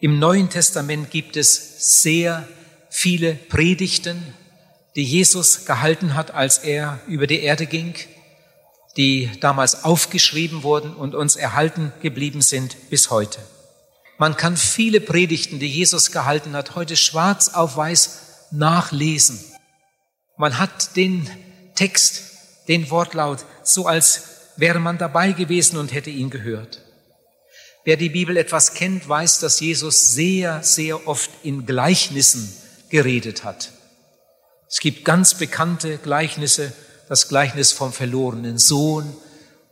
Im Neuen Testament gibt es sehr viele Predigten, die Jesus gehalten hat, als er über die Erde ging, die damals aufgeschrieben wurden und uns erhalten geblieben sind bis heute. Man kann viele Predigten, die Jesus gehalten hat, heute schwarz auf weiß nachlesen. Man hat den Text, den Wortlaut, so als wäre man dabei gewesen und hätte ihn gehört. Wer die Bibel etwas kennt, weiß, dass Jesus sehr, sehr oft in Gleichnissen geredet hat. Es gibt ganz bekannte Gleichnisse, das Gleichnis vom verlorenen Sohn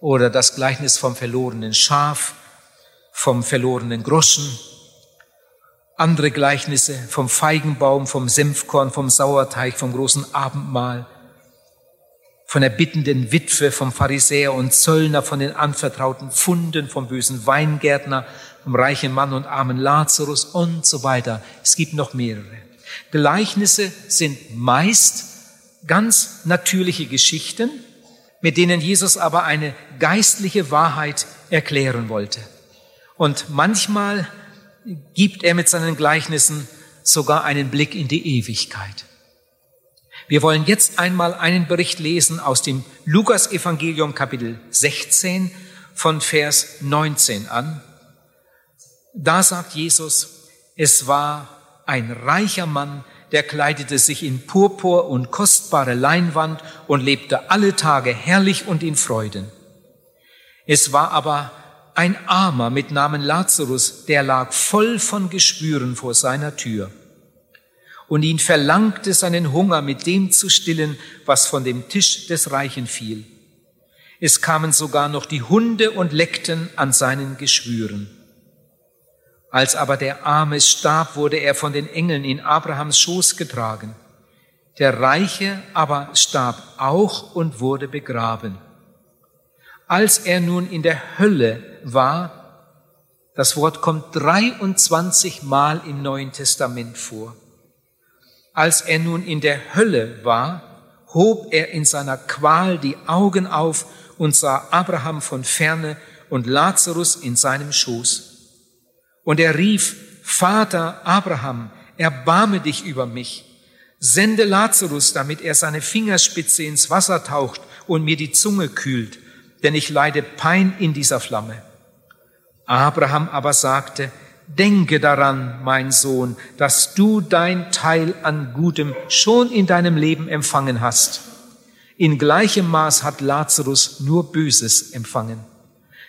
oder das Gleichnis vom verlorenen Schaf, vom verlorenen Groschen, andere Gleichnisse vom Feigenbaum, vom Senfkorn, vom Sauerteig, vom großen Abendmahl, von der bittenden Witwe, vom Pharisäer und Zöllner, von den anvertrauten Funden, vom bösen Weingärtner, vom reichen Mann und armen Lazarus und so weiter. Es gibt noch mehrere. Gleichnisse sind meist ganz natürliche Geschichten, mit denen Jesus aber eine geistliche Wahrheit erklären wollte. Und manchmal gibt er mit seinen Gleichnissen sogar einen Blick in die Ewigkeit. Wir wollen jetzt einmal einen Bericht lesen aus dem Lukas-Evangelium Kapitel 16 von Vers 19 an. Da sagt Jesus, es war ein reicher Mann, der kleidete sich in Purpur und kostbare Leinwand und lebte alle Tage herrlich und in Freuden. Es war aber ein Armer mit Namen Lazarus, der lag voll von Geschwüren vor seiner Tür. Und ihn verlangte seinen Hunger mit dem zu stillen, was von dem Tisch des Reichen fiel. Es kamen sogar noch die Hunde und leckten an seinen Geschwüren. Als aber der Arme starb, wurde er von den Engeln in Abrahams Schoß getragen. Der Reiche aber starb auch und wurde begraben. Als er nun in der Hölle war, das Wort kommt 23 Mal im Neuen Testament vor. Als er nun in der Hölle war, hob er in seiner Qual die Augen auf und sah Abraham von ferne und Lazarus in seinem Schoß. Und er rief, Vater Abraham, erbarme dich über mich. Sende Lazarus, damit er seine Fingerspitze ins Wasser taucht und mir die Zunge kühlt denn ich leide Pein in dieser Flamme. Abraham aber sagte, denke daran, mein Sohn, dass du dein Teil an Gutem schon in deinem Leben empfangen hast. In gleichem Maß hat Lazarus nur Böses empfangen.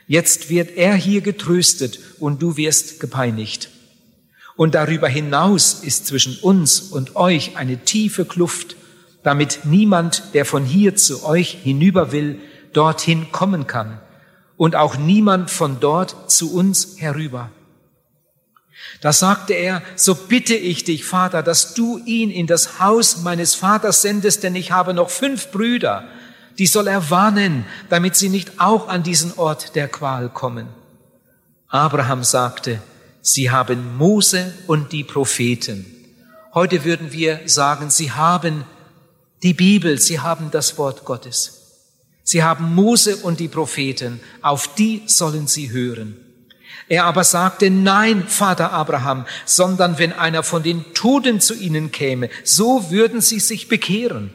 Jetzt wird er hier getröstet und du wirst gepeinigt. Und darüber hinaus ist zwischen uns und euch eine tiefe Kluft, damit niemand, der von hier zu euch hinüber will, dorthin kommen kann und auch niemand von dort zu uns herüber. Da sagte er, so bitte ich dich, Vater, dass du ihn in das Haus meines Vaters sendest, denn ich habe noch fünf Brüder, die soll er warnen, damit sie nicht auch an diesen Ort der Qual kommen. Abraham sagte, sie haben Mose und die Propheten. Heute würden wir sagen, sie haben die Bibel, sie haben das Wort Gottes. Sie haben Mose und die Propheten, auf die sollen sie hören. Er aber sagte, nein, Vater Abraham, sondern wenn einer von den Toten zu ihnen käme, so würden sie sich bekehren.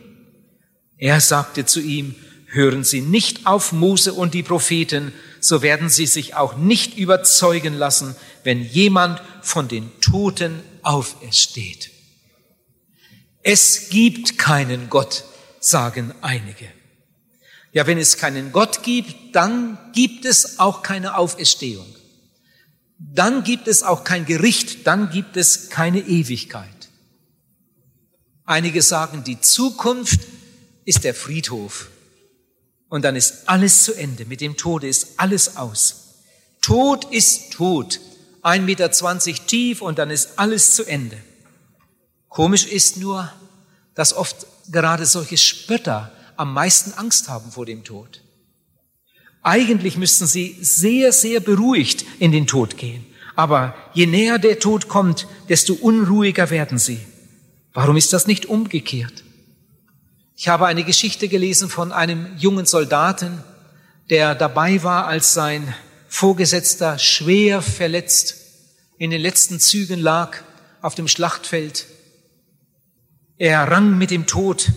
Er sagte zu ihm, hören Sie nicht auf Mose und die Propheten, so werden Sie sich auch nicht überzeugen lassen, wenn jemand von den Toten aufersteht. Es gibt keinen Gott, sagen einige. Ja, wenn es keinen Gott gibt, dann gibt es auch keine Auferstehung. Dann gibt es auch kein Gericht, dann gibt es keine Ewigkeit. Einige sagen, die Zukunft ist der Friedhof. Und dann ist alles zu Ende. Mit dem Tode ist alles aus. Tod ist tot. Ein Meter zwanzig tief und dann ist alles zu Ende. Komisch ist nur, dass oft gerade solche Spötter am meisten Angst haben vor dem Tod. Eigentlich müssten sie sehr, sehr beruhigt in den Tod gehen. Aber je näher der Tod kommt, desto unruhiger werden sie. Warum ist das nicht umgekehrt? Ich habe eine Geschichte gelesen von einem jungen Soldaten, der dabei war, als sein Vorgesetzter schwer verletzt in den letzten Zügen lag auf dem Schlachtfeld. Er rang mit dem Tod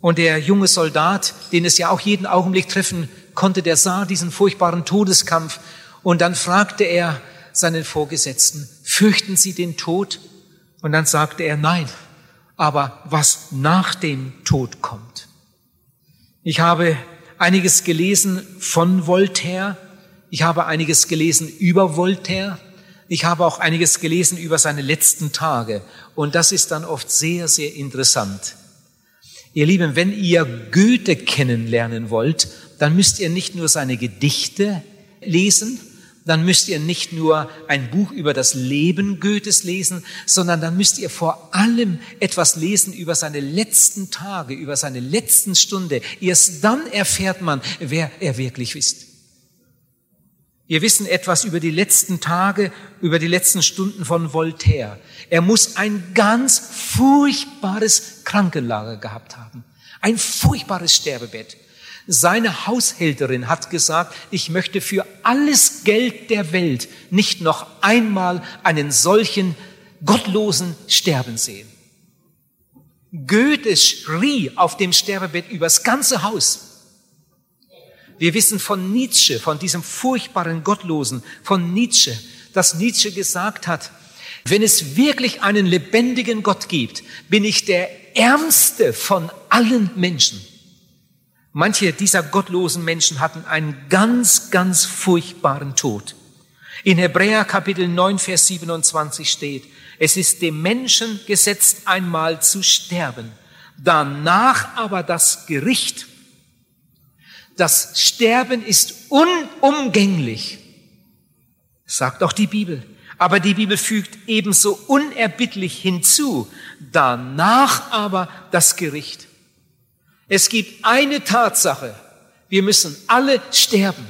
und der junge Soldat, den es ja auch jeden Augenblick treffen konnte, der sah diesen furchtbaren Todeskampf und dann fragte er seinen Vorgesetzten, fürchten Sie den Tod? Und dann sagte er, nein, aber was nach dem Tod kommt. Ich habe einiges gelesen von Voltaire, ich habe einiges gelesen über Voltaire, ich habe auch einiges gelesen über seine letzten Tage und das ist dann oft sehr, sehr interessant. Ihr Lieben, wenn ihr Goethe kennenlernen wollt, dann müsst ihr nicht nur seine Gedichte lesen, dann müsst ihr nicht nur ein Buch über das Leben Goethes lesen, sondern dann müsst ihr vor allem etwas lesen über seine letzten Tage, über seine letzten Stunde. Erst dann erfährt man, wer er wirklich ist. Wir wissen etwas über die letzten Tage, über die letzten Stunden von Voltaire. Er muss ein ganz furchtbares Krankenlager gehabt haben. Ein furchtbares Sterbebett. Seine Haushälterin hat gesagt, ich möchte für alles Geld der Welt nicht noch einmal einen solchen Gottlosen sterben sehen. Goethe schrie auf dem Sterbebett übers ganze Haus. Wir wissen von Nietzsche, von diesem furchtbaren Gottlosen, von Nietzsche, dass Nietzsche gesagt hat, wenn es wirklich einen lebendigen Gott gibt, bin ich der ärmste von allen Menschen. Manche dieser gottlosen Menschen hatten einen ganz, ganz furchtbaren Tod. In Hebräer Kapitel 9, Vers 27 steht, es ist dem Menschen gesetzt, einmal zu sterben, danach aber das Gericht. Das Sterben ist unumgänglich, sagt auch die Bibel. Aber die Bibel fügt ebenso unerbittlich hinzu, danach aber das Gericht. Es gibt eine Tatsache, wir müssen alle sterben.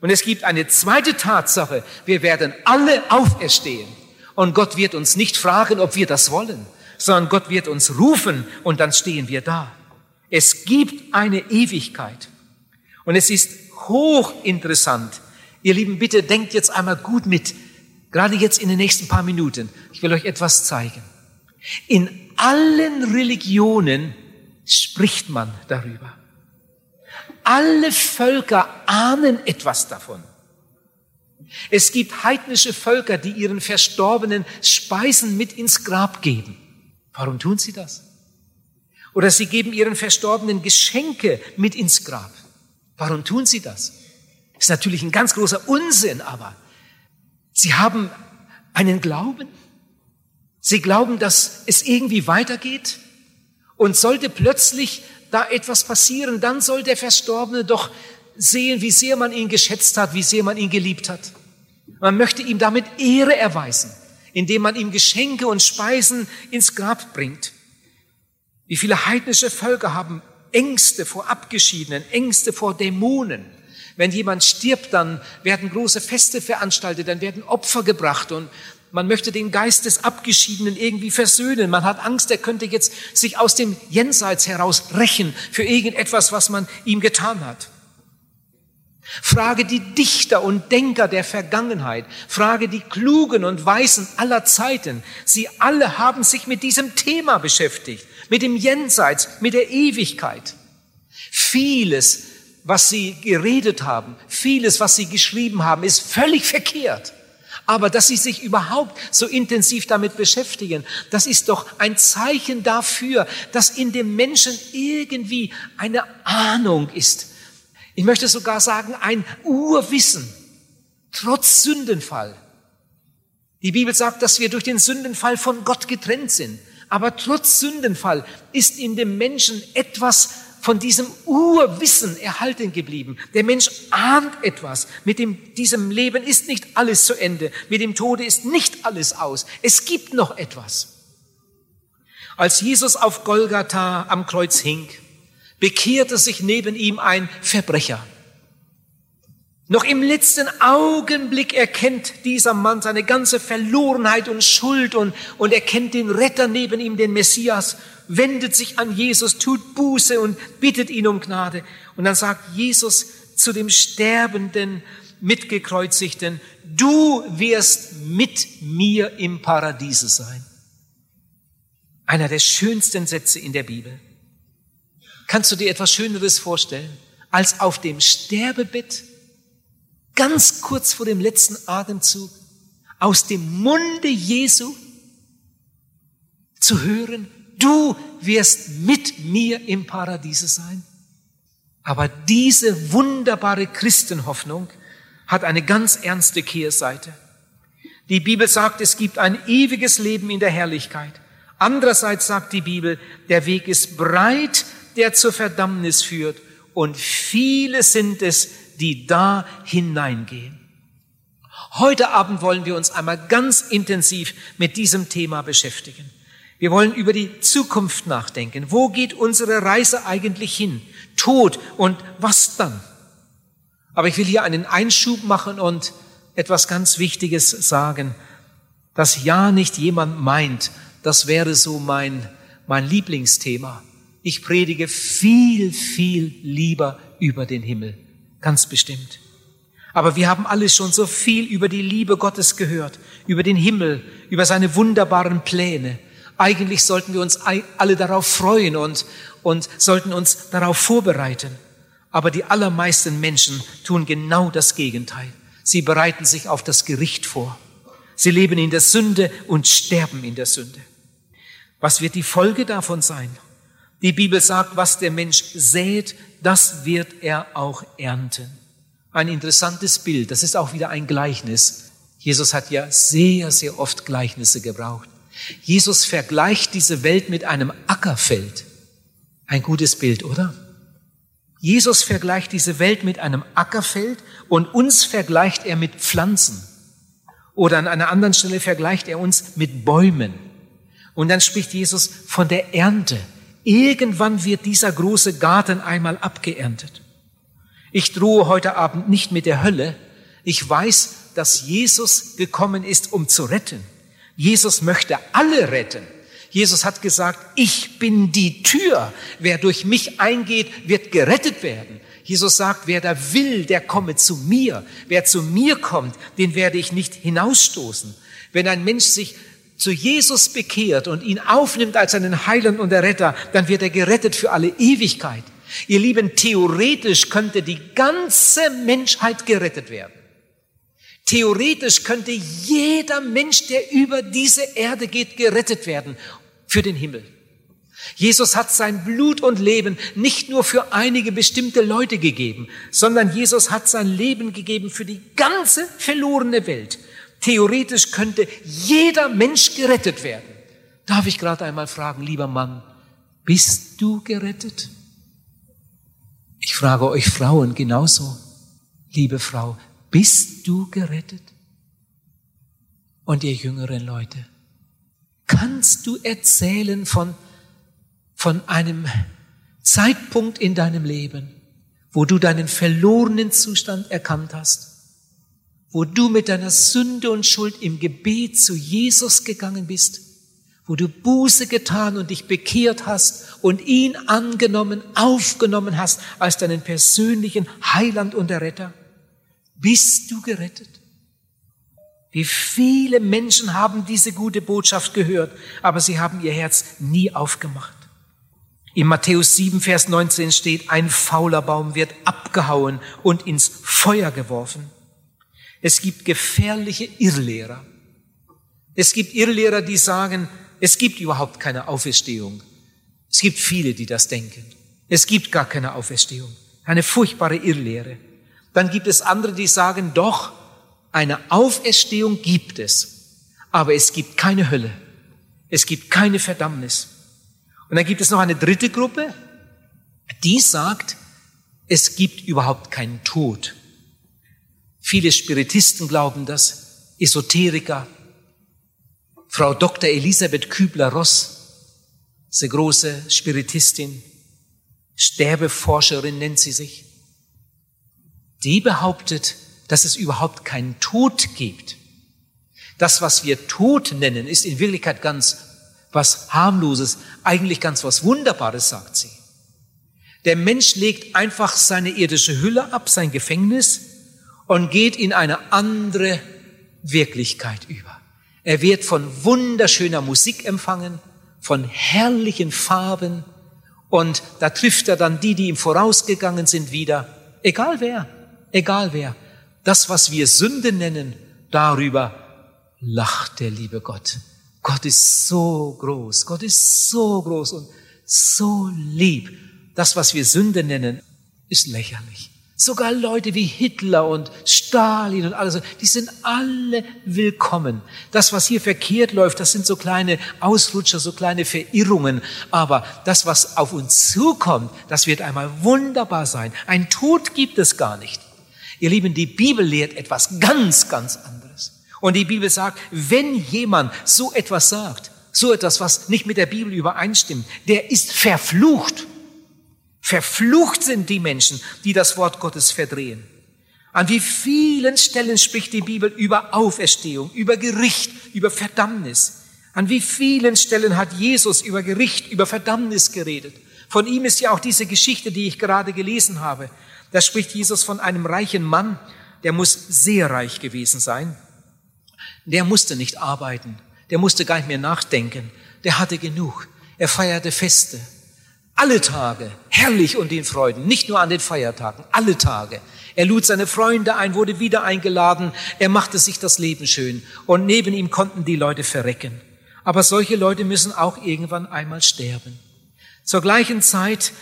Und es gibt eine zweite Tatsache, wir werden alle auferstehen. Und Gott wird uns nicht fragen, ob wir das wollen, sondern Gott wird uns rufen und dann stehen wir da. Es gibt eine Ewigkeit. Und es ist hochinteressant. Ihr Lieben, bitte denkt jetzt einmal gut mit, gerade jetzt in den nächsten paar Minuten. Ich will euch etwas zeigen. In allen Religionen spricht man darüber. Alle Völker ahnen etwas davon. Es gibt heidnische Völker, die ihren Verstorbenen Speisen mit ins Grab geben. Warum tun sie das? Oder sie geben ihren Verstorbenen Geschenke mit ins Grab. Warum tun sie das? Ist natürlich ein ganz großer Unsinn, aber sie haben einen Glauben. Sie glauben, dass es irgendwie weitergeht. Und sollte plötzlich da etwas passieren, dann soll der Verstorbene doch sehen, wie sehr man ihn geschätzt hat, wie sehr man ihn geliebt hat. Man möchte ihm damit Ehre erweisen, indem man ihm Geschenke und Speisen ins Grab bringt. Wie viele heidnische Völker haben Ängste vor Abgeschiedenen, Ängste vor Dämonen. Wenn jemand stirbt, dann werden große Feste veranstaltet, dann werden Opfer gebracht und man möchte den Geist des Abgeschiedenen irgendwie versöhnen. Man hat Angst, er könnte jetzt sich aus dem Jenseits heraus rächen für irgendetwas, was man ihm getan hat. Frage die Dichter und Denker der Vergangenheit. Frage die Klugen und Weisen aller Zeiten. Sie alle haben sich mit diesem Thema beschäftigt. Mit dem Jenseits, mit der Ewigkeit. Vieles, was sie geredet haben, vieles, was sie geschrieben haben, ist völlig verkehrt. Aber dass sie sich überhaupt so intensiv damit beschäftigen, das ist doch ein Zeichen dafür, dass in dem Menschen irgendwie eine Ahnung ist. Ich möchte sogar sagen, ein Urwissen, trotz Sündenfall. Die Bibel sagt, dass wir durch den Sündenfall von Gott getrennt sind. Aber trotz Sündenfall ist in dem Menschen etwas von diesem Urwissen erhalten geblieben. Der Mensch ahnt etwas. Mit dem, diesem Leben ist nicht alles zu Ende. Mit dem Tode ist nicht alles aus. Es gibt noch etwas. Als Jesus auf Golgatha am Kreuz hing, bekehrte sich neben ihm ein Verbrecher. Noch im letzten Augenblick erkennt dieser Mann seine ganze Verlorenheit und Schuld und, und erkennt den Retter neben ihm, den Messias, wendet sich an Jesus, tut Buße und bittet ihn um Gnade. Und dann sagt Jesus zu dem Sterbenden, Mitgekreuzigten, du wirst mit mir im Paradiese sein. Einer der schönsten Sätze in der Bibel. Kannst du dir etwas Schöneres vorstellen, als auf dem Sterbebett, ganz kurz vor dem letzten Atemzug, aus dem Munde Jesu zu hören, du wirst mit mir im Paradiese sein. Aber diese wunderbare Christenhoffnung hat eine ganz ernste Kehrseite. Die Bibel sagt, es gibt ein ewiges Leben in der Herrlichkeit. Andererseits sagt die Bibel, der Weg ist breit, der zur Verdammnis führt, und viele sind es, die da hineingehen. Heute Abend wollen wir uns einmal ganz intensiv mit diesem Thema beschäftigen. Wir wollen über die Zukunft nachdenken. Wo geht unsere Reise eigentlich hin? Tod und was dann? Aber ich will hier einen Einschub machen und etwas ganz Wichtiges sagen, dass ja nicht jemand meint, das wäre so mein, mein Lieblingsthema. Ich predige viel, viel lieber über den Himmel. Ganz bestimmt. Aber wir haben alle schon so viel über die Liebe Gottes gehört, über den Himmel, über seine wunderbaren Pläne. Eigentlich sollten wir uns alle darauf freuen und, und sollten uns darauf vorbereiten. Aber die allermeisten Menschen tun genau das Gegenteil. Sie bereiten sich auf das Gericht vor. Sie leben in der Sünde und sterben in der Sünde. Was wird die Folge davon sein? Die Bibel sagt, was der Mensch sät, das wird er auch ernten. Ein interessantes Bild. Das ist auch wieder ein Gleichnis. Jesus hat ja sehr, sehr oft Gleichnisse gebraucht. Jesus vergleicht diese Welt mit einem Ackerfeld. Ein gutes Bild, oder? Jesus vergleicht diese Welt mit einem Ackerfeld und uns vergleicht er mit Pflanzen. Oder an einer anderen Stelle vergleicht er uns mit Bäumen. Und dann spricht Jesus von der Ernte. Irgendwann wird dieser große Garten einmal abgeerntet. Ich drohe heute Abend nicht mit der Hölle. Ich weiß, dass Jesus gekommen ist, um zu retten. Jesus möchte alle retten. Jesus hat gesagt, ich bin die Tür. Wer durch mich eingeht, wird gerettet werden. Jesus sagt, wer da will, der komme zu mir. Wer zu mir kommt, den werde ich nicht hinausstoßen. Wenn ein Mensch sich zu Jesus bekehrt und ihn aufnimmt als seinen Heiland und Retter, dann wird er gerettet für alle Ewigkeit. Ihr Lieben, theoretisch könnte die ganze Menschheit gerettet werden. Theoretisch könnte jeder Mensch, der über diese Erde geht, gerettet werden für den Himmel. Jesus hat sein Blut und Leben nicht nur für einige bestimmte Leute gegeben, sondern Jesus hat sein Leben gegeben für die ganze verlorene Welt. Theoretisch könnte jeder Mensch gerettet werden. Darf ich gerade einmal fragen, lieber Mann, bist du gerettet? Ich frage euch Frauen genauso. Liebe Frau, bist du gerettet? Und ihr jüngeren Leute, kannst du erzählen von, von einem Zeitpunkt in deinem Leben, wo du deinen verlorenen Zustand erkannt hast? Wo du mit deiner Sünde und Schuld im Gebet zu Jesus gegangen bist, wo du Buße getan und dich bekehrt hast und ihn angenommen, aufgenommen hast als deinen persönlichen Heiland und Erretter? Bist du gerettet? Wie viele Menschen haben diese gute Botschaft gehört, aber sie haben ihr Herz nie aufgemacht. In Matthäus 7, Vers 19 steht, ein fauler Baum wird abgehauen und ins Feuer geworfen. Es gibt gefährliche Irrlehrer. Es gibt Irrlehrer, die sagen, es gibt überhaupt keine Auferstehung. Es gibt viele, die das denken. Es gibt gar keine Auferstehung. Eine furchtbare Irrlehre. Dann gibt es andere, die sagen, doch, eine Auferstehung gibt es. Aber es gibt keine Hölle. Es gibt keine Verdammnis. Und dann gibt es noch eine dritte Gruppe, die sagt, es gibt überhaupt keinen Tod. Viele Spiritisten glauben das, Esoteriker. Frau Dr. Elisabeth Kübler-Ross eine große Spiritistin, Sterbeforscherin nennt sie sich. Die behauptet, dass es überhaupt keinen Tod gibt. Das, was wir Tod nennen, ist in Wirklichkeit ganz was harmloses, eigentlich ganz was Wunderbares, sagt sie. Der Mensch legt einfach seine irdische Hülle ab, sein Gefängnis, und geht in eine andere Wirklichkeit über. Er wird von wunderschöner Musik empfangen, von herrlichen Farben und da trifft er dann die, die ihm vorausgegangen sind, wieder. Egal wer, egal wer. Das, was wir Sünde nennen, darüber lacht der liebe Gott. Gott ist so groß, Gott ist so groß und so lieb. Das, was wir Sünde nennen, ist lächerlich. Sogar Leute wie Hitler und Stalin und alles, die sind alle willkommen. Das, was hier verkehrt läuft, das sind so kleine Ausrutscher, so kleine Verirrungen. Aber das, was auf uns zukommt, das wird einmal wunderbar sein. Ein Tod gibt es gar nicht. Ihr Lieben, die Bibel lehrt etwas ganz, ganz anderes. Und die Bibel sagt, wenn jemand so etwas sagt, so etwas, was nicht mit der Bibel übereinstimmt, der ist verflucht. Verflucht sind die Menschen, die das Wort Gottes verdrehen. An wie vielen Stellen spricht die Bibel über Auferstehung, über Gericht, über Verdammnis. An wie vielen Stellen hat Jesus über Gericht, über Verdammnis geredet. Von ihm ist ja auch diese Geschichte, die ich gerade gelesen habe. Da spricht Jesus von einem reichen Mann, der muss sehr reich gewesen sein. Der musste nicht arbeiten, der musste gar nicht mehr nachdenken, der hatte genug. Er feierte Feste, alle Tage, herrlich und in Freuden, nicht nur an den Feiertagen, alle Tage. Er lud seine Freunde ein, wurde wieder eingeladen, er machte sich das Leben schön und neben ihm konnten die Leute verrecken. Aber solche Leute müssen auch irgendwann einmal sterben. Zur gleichen Zeit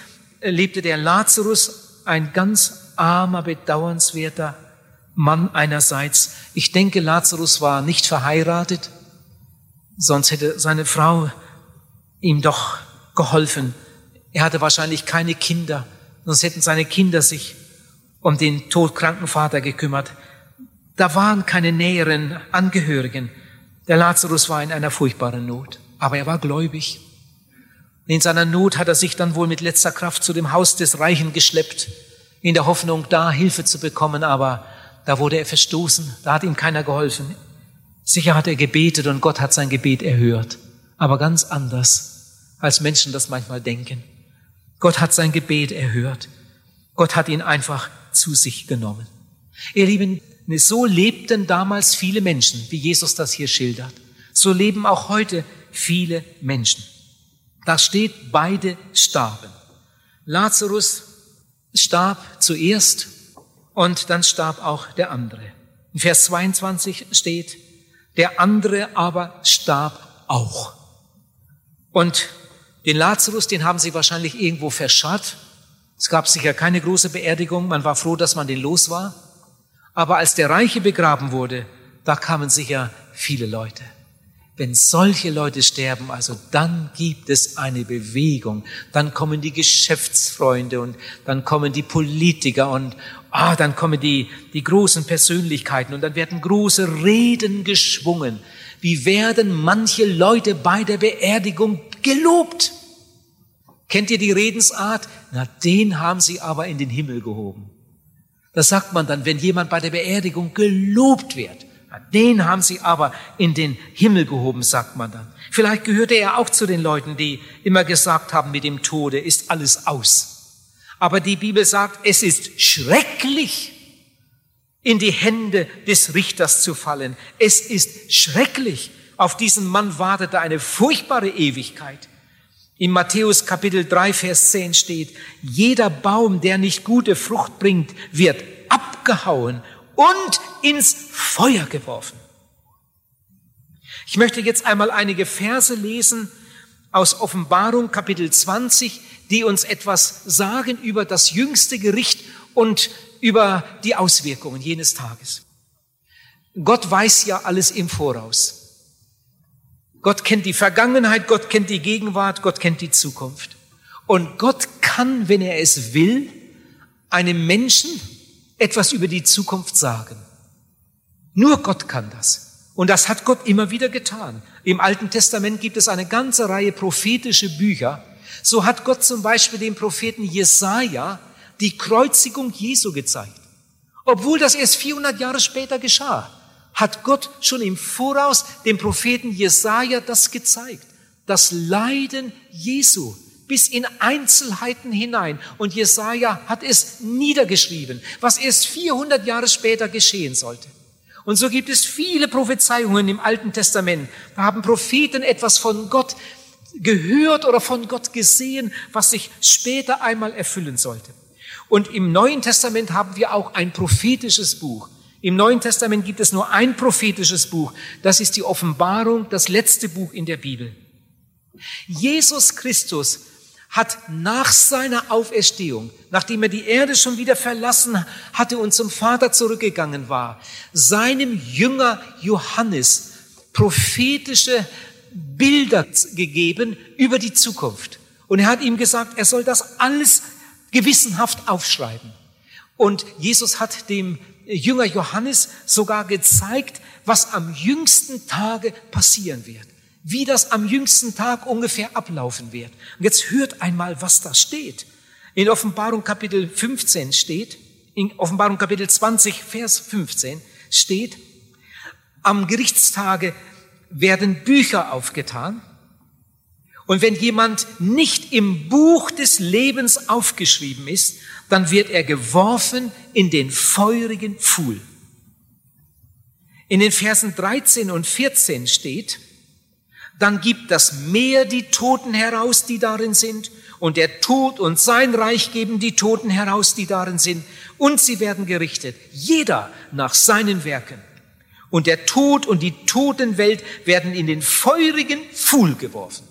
äh, lebte der Lazarus, ein ganz armer, bedauernswerter Mann einerseits. Ich denke, Lazarus war nicht verheiratet, sonst hätte seine Frau ihm doch geholfen, er hatte wahrscheinlich keine Kinder, sonst hätten seine Kinder sich um den todkranken Vater gekümmert. Da waren keine näheren Angehörigen. Der Lazarus war in einer furchtbaren Not, aber er war gläubig. In seiner Not hat er sich dann wohl mit letzter Kraft zu dem Haus des Reichen geschleppt, in der Hoffnung, da Hilfe zu bekommen, aber da wurde er verstoßen, da hat ihm keiner geholfen. Sicher hat er gebetet und Gott hat sein Gebet erhört, aber ganz anders, als Menschen das manchmal denken. Gott hat sein Gebet erhört. Gott hat ihn einfach zu sich genommen. Ihr Lieben, so lebten damals viele Menschen, wie Jesus das hier schildert. So leben auch heute viele Menschen. Da steht, beide starben. Lazarus starb zuerst und dann starb auch der andere. In Vers 22 steht, der andere aber starb auch. Und den Lazarus, den haben sie wahrscheinlich irgendwo verscharrt. Es gab sicher keine große Beerdigung, man war froh, dass man den los war. Aber als der Reiche begraben wurde, da kamen sicher viele Leute. Wenn solche Leute sterben, also dann gibt es eine Bewegung, dann kommen die Geschäftsfreunde und dann kommen die Politiker und ah, dann kommen die, die großen Persönlichkeiten und dann werden große Reden geschwungen. Wie werden manche Leute bei der Beerdigung gelobt. Kennt ihr die Redensart? Na, den haben sie aber in den Himmel gehoben. Das sagt man dann, wenn jemand bei der Beerdigung gelobt wird. Na, den haben sie aber in den Himmel gehoben, sagt man dann. Vielleicht gehörte er auch zu den Leuten, die immer gesagt haben, mit dem Tode ist alles aus. Aber die Bibel sagt, es ist schrecklich, in die Hände des Richters zu fallen. Es ist schrecklich. Auf diesen Mann wartete eine furchtbare Ewigkeit. In Matthäus Kapitel 3, Vers 10 steht, jeder Baum, der nicht gute Frucht bringt, wird abgehauen und ins Feuer geworfen. Ich möchte jetzt einmal einige Verse lesen aus Offenbarung Kapitel 20, die uns etwas sagen über das jüngste Gericht und über die Auswirkungen jenes Tages. Gott weiß ja alles im Voraus. Gott kennt die Vergangenheit, Gott kennt die Gegenwart, Gott kennt die Zukunft. Und Gott kann, wenn er es will, einem Menschen etwas über die Zukunft sagen. Nur Gott kann das. Und das hat Gott immer wieder getan. Im Alten Testament gibt es eine ganze Reihe prophetische Bücher. So hat Gott zum Beispiel dem Propheten Jesaja die Kreuzigung Jesu gezeigt. Obwohl das erst 400 Jahre später geschah hat Gott schon im Voraus dem Propheten Jesaja das gezeigt. Das Leiden Jesu, bis in Einzelheiten hinein. Und Jesaja hat es niedergeschrieben, was erst 400 Jahre später geschehen sollte. Und so gibt es viele Prophezeiungen im Alten Testament. Da haben Propheten etwas von Gott gehört oder von Gott gesehen, was sich später einmal erfüllen sollte. Und im Neuen Testament haben wir auch ein prophetisches Buch. Im Neuen Testament gibt es nur ein prophetisches Buch. Das ist die Offenbarung, das letzte Buch in der Bibel. Jesus Christus hat nach seiner Auferstehung, nachdem er die Erde schon wieder verlassen hatte und zum Vater zurückgegangen war, seinem Jünger Johannes prophetische Bilder gegeben über die Zukunft. Und er hat ihm gesagt, er soll das alles gewissenhaft aufschreiben. Und Jesus hat dem Jünger Johannes sogar gezeigt, was am jüngsten Tage passieren wird. Wie das am jüngsten Tag ungefähr ablaufen wird. Und jetzt hört einmal, was da steht. In Offenbarung Kapitel 15 steht, in Offenbarung Kapitel 20, Vers 15 steht, am Gerichtstage werden Bücher aufgetan. Und wenn jemand nicht im Buch des Lebens aufgeschrieben ist, dann wird er geworfen in den feurigen Pfuhl. In den Versen 13 und 14 steht, dann gibt das Meer die Toten heraus, die darin sind, und der Tod und sein Reich geben die Toten heraus, die darin sind, und sie werden gerichtet, jeder nach seinen Werken. Und der Tod und die Totenwelt werden in den feurigen Pfuhl geworfen.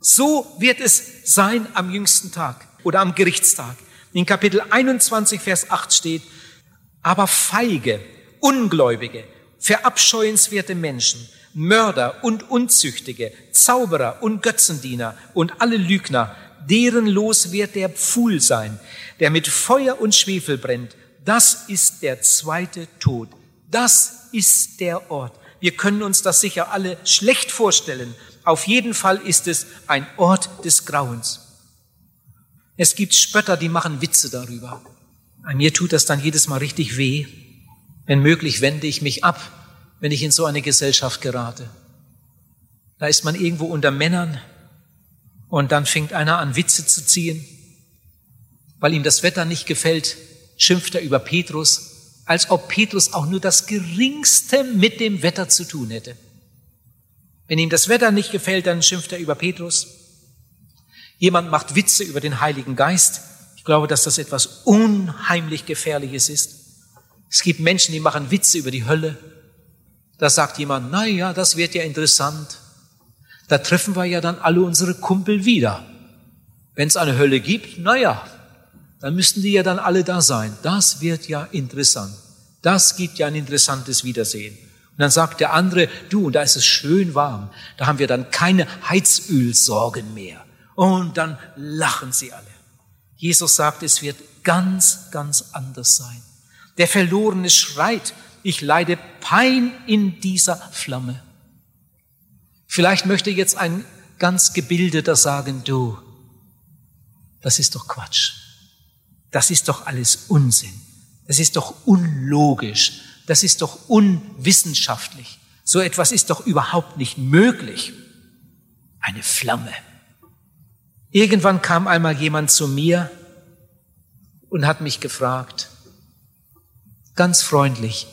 So wird es sein am jüngsten Tag oder am Gerichtstag. In Kapitel 21, Vers 8 steht, aber feige, ungläubige, verabscheuenswerte Menschen, Mörder und Unzüchtige, Zauberer und Götzendiener und alle Lügner, deren Los wird der Pfuhl sein, der mit Feuer und Schwefel brennt. Das ist der zweite Tod. Das ist der Ort. Wir können uns das sicher alle schlecht vorstellen. Auf jeden Fall ist es ein Ort des Grauens. Es gibt Spötter, die machen Witze darüber. An mir tut das dann jedes Mal richtig weh. Wenn möglich wende ich mich ab, wenn ich in so eine Gesellschaft gerate. Da ist man irgendwo unter Männern und dann fängt einer an, Witze zu ziehen. Weil ihm das Wetter nicht gefällt, schimpft er über Petrus als ob Petrus auch nur das geringste mit dem Wetter zu tun hätte. Wenn ihm das Wetter nicht gefällt, dann schimpft er über Petrus. Jemand macht Witze über den Heiligen Geist. Ich glaube, dass das etwas unheimlich Gefährliches ist. Es gibt Menschen, die machen Witze über die Hölle. Da sagt jemand, na ja, das wird ja interessant. Da treffen wir ja dann alle unsere Kumpel wieder. Wenn es eine Hölle gibt, na ja, dann müssten die ja dann alle da sein. Das wird ja interessant. Das gibt ja ein interessantes Wiedersehen. Und dann sagt der andere, du, da ist es schön warm, da haben wir dann keine Heizölsorgen mehr. Und dann lachen sie alle. Jesus sagt, es wird ganz, ganz anders sein. Der Verlorene schreit, ich leide Pein in dieser Flamme. Vielleicht möchte jetzt ein ganz Gebildeter sagen, du, das ist doch Quatsch. Das ist doch alles Unsinn. Das ist doch unlogisch. Das ist doch unwissenschaftlich. So etwas ist doch überhaupt nicht möglich. Eine Flamme. Irgendwann kam einmal jemand zu mir und hat mich gefragt, ganz freundlich,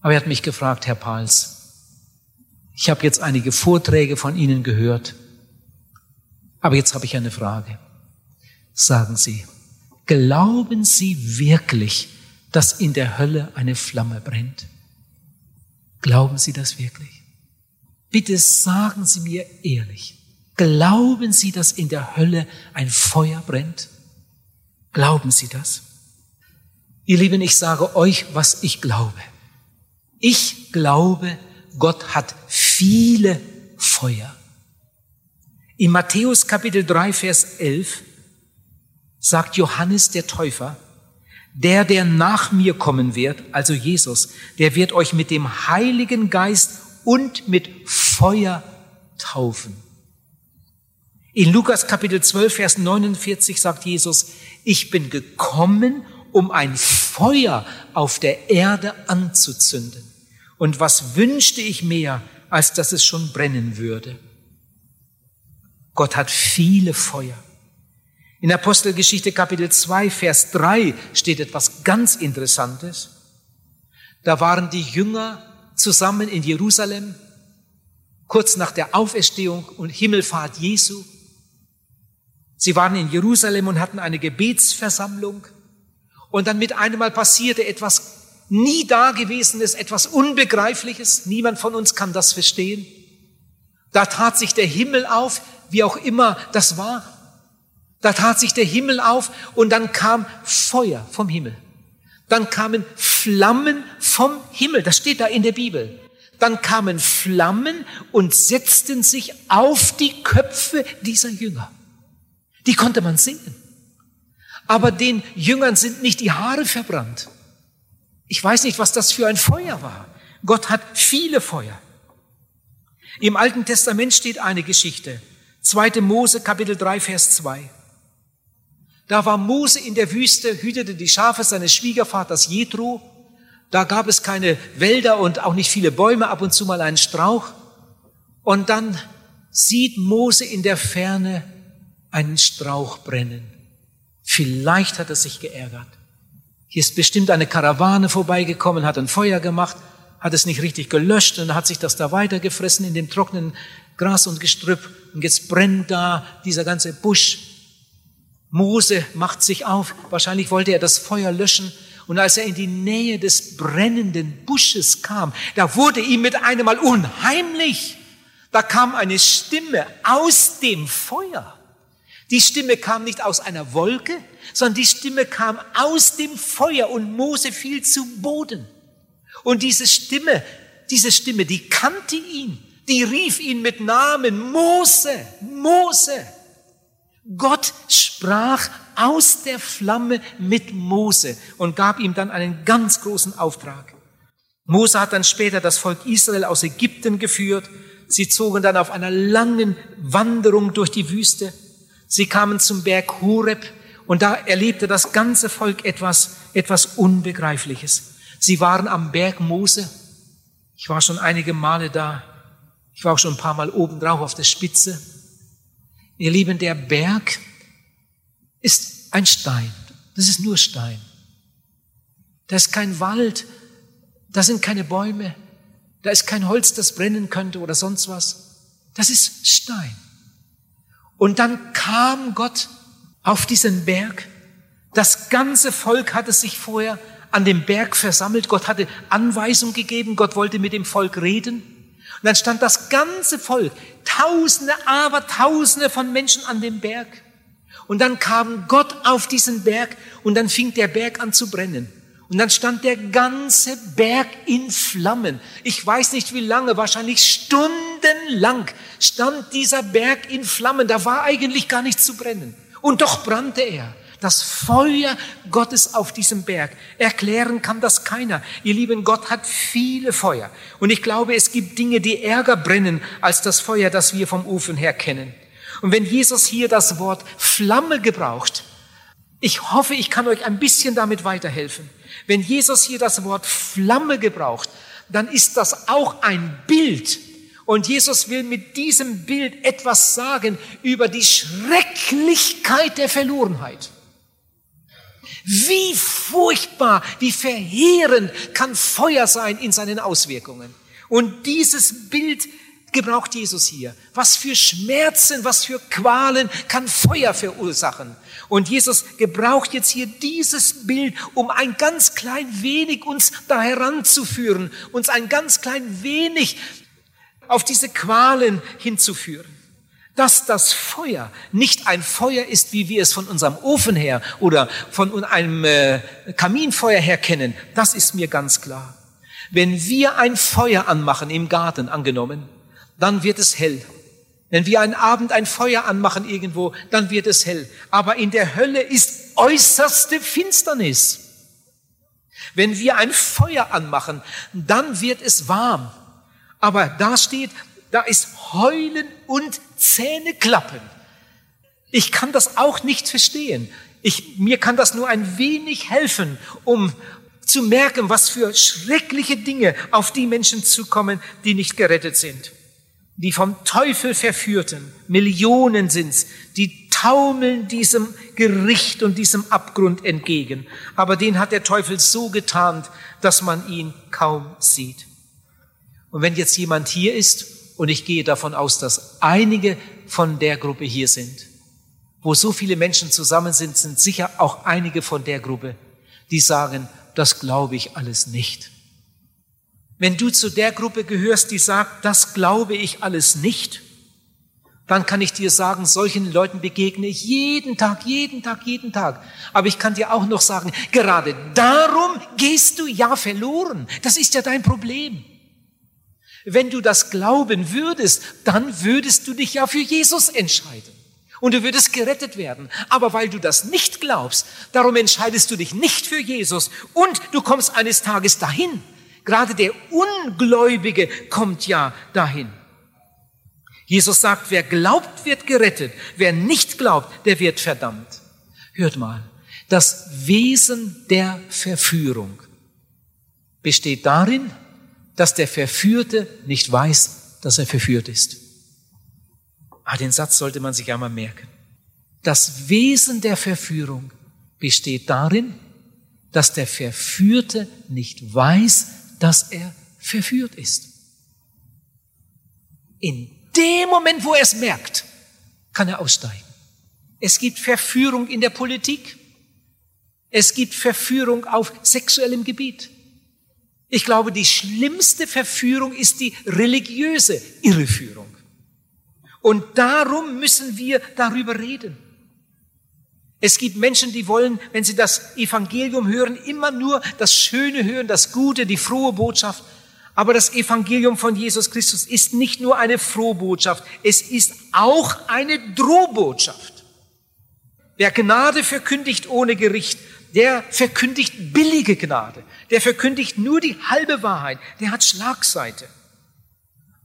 aber er hat mich gefragt, Herr Pals, ich habe jetzt einige Vorträge von Ihnen gehört, aber jetzt habe ich eine Frage. Sagen Sie, Glauben Sie wirklich, dass in der Hölle eine Flamme brennt? Glauben Sie das wirklich? Bitte sagen Sie mir ehrlich, glauben Sie, dass in der Hölle ein Feuer brennt? Glauben Sie das? Ihr Lieben, ich sage euch, was ich glaube. Ich glaube, Gott hat viele Feuer. In Matthäus Kapitel 3, Vers 11 sagt Johannes der Täufer, der, der nach mir kommen wird, also Jesus, der wird euch mit dem Heiligen Geist und mit Feuer taufen. In Lukas Kapitel 12, Vers 49 sagt Jesus, ich bin gekommen, um ein Feuer auf der Erde anzuzünden. Und was wünschte ich mehr, als dass es schon brennen würde? Gott hat viele Feuer. In Apostelgeschichte Kapitel 2, Vers 3 steht etwas ganz Interessantes. Da waren die Jünger zusammen in Jerusalem, kurz nach der Auferstehung und Himmelfahrt Jesu. Sie waren in Jerusalem und hatten eine Gebetsversammlung. Und dann mit einem Mal passierte etwas nie Dagewesenes, etwas Unbegreifliches. Niemand von uns kann das verstehen. Da tat sich der Himmel auf, wie auch immer das war. Da tat sich der Himmel auf und dann kam Feuer vom Himmel. Dann kamen Flammen vom Himmel. Das steht da in der Bibel. Dann kamen Flammen und setzten sich auf die Köpfe dieser Jünger. Die konnte man sehen. Aber den Jüngern sind nicht die Haare verbrannt. Ich weiß nicht, was das für ein Feuer war. Gott hat viele Feuer. Im Alten Testament steht eine Geschichte. 2. Mose, Kapitel 3, Vers 2. Da war Mose in der Wüste, hütete die Schafe seines Schwiegervaters Jethro. Da gab es keine Wälder und auch nicht viele Bäume, ab und zu mal einen Strauch. Und dann sieht Mose in der Ferne einen Strauch brennen. Vielleicht hat er sich geärgert. Hier ist bestimmt eine Karawane vorbeigekommen, hat ein Feuer gemacht, hat es nicht richtig gelöscht und hat sich das da weitergefressen in dem trockenen Gras und Gestrüpp. Und jetzt brennt da dieser ganze Busch. Mose macht sich auf. Wahrscheinlich wollte er das Feuer löschen. Und als er in die Nähe des brennenden Busches kam, da wurde ihm mit einem Mal unheimlich. Da kam eine Stimme aus dem Feuer. Die Stimme kam nicht aus einer Wolke, sondern die Stimme kam aus dem Feuer und Mose fiel zu Boden. Und diese Stimme, diese Stimme, die kannte ihn, die rief ihn mit Namen Mose, Mose. Gott sprach aus der Flamme mit Mose und gab ihm dann einen ganz großen Auftrag. Mose hat dann später das Volk Israel aus Ägypten geführt. Sie zogen dann auf einer langen Wanderung durch die Wüste. Sie kamen zum Berg Horeb und da erlebte das ganze Volk etwas, etwas Unbegreifliches. Sie waren am Berg Mose. Ich war schon einige Male da. Ich war auch schon ein paar Mal oben drauf auf der Spitze. Ihr Lieben, der Berg ist ein Stein. Das ist nur Stein. Da ist kein Wald. Da sind keine Bäume. Da ist kein Holz, das brennen könnte oder sonst was. Das ist Stein. Und dann kam Gott auf diesen Berg. Das ganze Volk hatte sich vorher an dem Berg versammelt. Gott hatte Anweisung gegeben. Gott wollte mit dem Volk reden. Und dann stand das ganze Volk, Tausende, aber Tausende von Menschen an dem Berg. Und dann kam Gott auf diesen Berg und dann fing der Berg an zu brennen. Und dann stand der ganze Berg in Flammen. Ich weiß nicht wie lange, wahrscheinlich stundenlang stand dieser Berg in Flammen. Da war eigentlich gar nichts zu brennen. Und doch brannte er. Das Feuer Gottes auf diesem Berg. Erklären kann das keiner. Ihr lieben, Gott hat viele Feuer. Und ich glaube, es gibt Dinge, die ärger brennen als das Feuer, das wir vom Ofen her kennen. Und wenn Jesus hier das Wort Flamme gebraucht, ich hoffe, ich kann euch ein bisschen damit weiterhelfen. Wenn Jesus hier das Wort Flamme gebraucht, dann ist das auch ein Bild. Und Jesus will mit diesem Bild etwas sagen über die Schrecklichkeit der Verlorenheit. Wie furchtbar, wie verheerend kann Feuer sein in seinen Auswirkungen. Und dieses Bild gebraucht Jesus hier. Was für Schmerzen, was für Qualen kann Feuer verursachen. Und Jesus gebraucht jetzt hier dieses Bild, um ein ganz klein wenig uns da heranzuführen, uns ein ganz klein wenig auf diese Qualen hinzuführen. Dass das Feuer nicht ein Feuer ist, wie wir es von unserem Ofen her oder von einem äh, Kaminfeuer her kennen, das ist mir ganz klar. Wenn wir ein Feuer anmachen im Garten, angenommen, dann wird es hell. Wenn wir einen Abend ein Feuer anmachen irgendwo, dann wird es hell. Aber in der Hölle ist äußerste Finsternis. Wenn wir ein Feuer anmachen, dann wird es warm. Aber da steht, da ist Heulen und Zähneklappen. Ich kann das auch nicht verstehen. Ich, mir kann das nur ein wenig helfen, um zu merken, was für schreckliche Dinge auf die Menschen zukommen, die nicht gerettet sind die vom Teufel verführten, Millionen sind's, die taumeln diesem Gericht und diesem Abgrund entgegen. Aber den hat der Teufel so getarnt, dass man ihn kaum sieht. Und wenn jetzt jemand hier ist, und ich gehe davon aus, dass einige von der Gruppe hier sind, wo so viele Menschen zusammen sind, sind sicher auch einige von der Gruppe, die sagen, das glaube ich alles nicht. Wenn du zu der Gruppe gehörst, die sagt, das glaube ich alles nicht, dann kann ich dir sagen, solchen Leuten begegne ich jeden Tag, jeden Tag, jeden Tag. Aber ich kann dir auch noch sagen, gerade darum gehst du ja verloren. Das ist ja dein Problem. Wenn du das glauben würdest, dann würdest du dich ja für Jesus entscheiden. Und du würdest gerettet werden. Aber weil du das nicht glaubst, darum entscheidest du dich nicht für Jesus. Und du kommst eines Tages dahin. Gerade der Ungläubige kommt ja dahin. Jesus sagt, wer glaubt, wird gerettet. Wer nicht glaubt, der wird verdammt. Hört mal, das Wesen der Verführung besteht darin, dass der Verführte nicht weiß, dass er verführt ist. Ah, den Satz sollte man sich einmal merken. Das Wesen der Verführung besteht darin, dass der Verführte nicht weiß, dass er verführt ist. In dem Moment, wo er es merkt, kann er aussteigen. Es gibt Verführung in der Politik. Es gibt Verführung auf sexuellem Gebiet. Ich glaube, die schlimmste Verführung ist die religiöse Irreführung. Und darum müssen wir darüber reden. Es gibt Menschen, die wollen, wenn sie das Evangelium hören, immer nur das Schöne hören, das Gute, die frohe Botschaft. Aber das Evangelium von Jesus Christus ist nicht nur eine Frohbotschaft, es ist auch eine Drohbotschaft. Wer Gnade verkündigt ohne Gericht, der verkündigt billige Gnade. Der verkündigt nur die halbe Wahrheit. Der hat Schlagseite.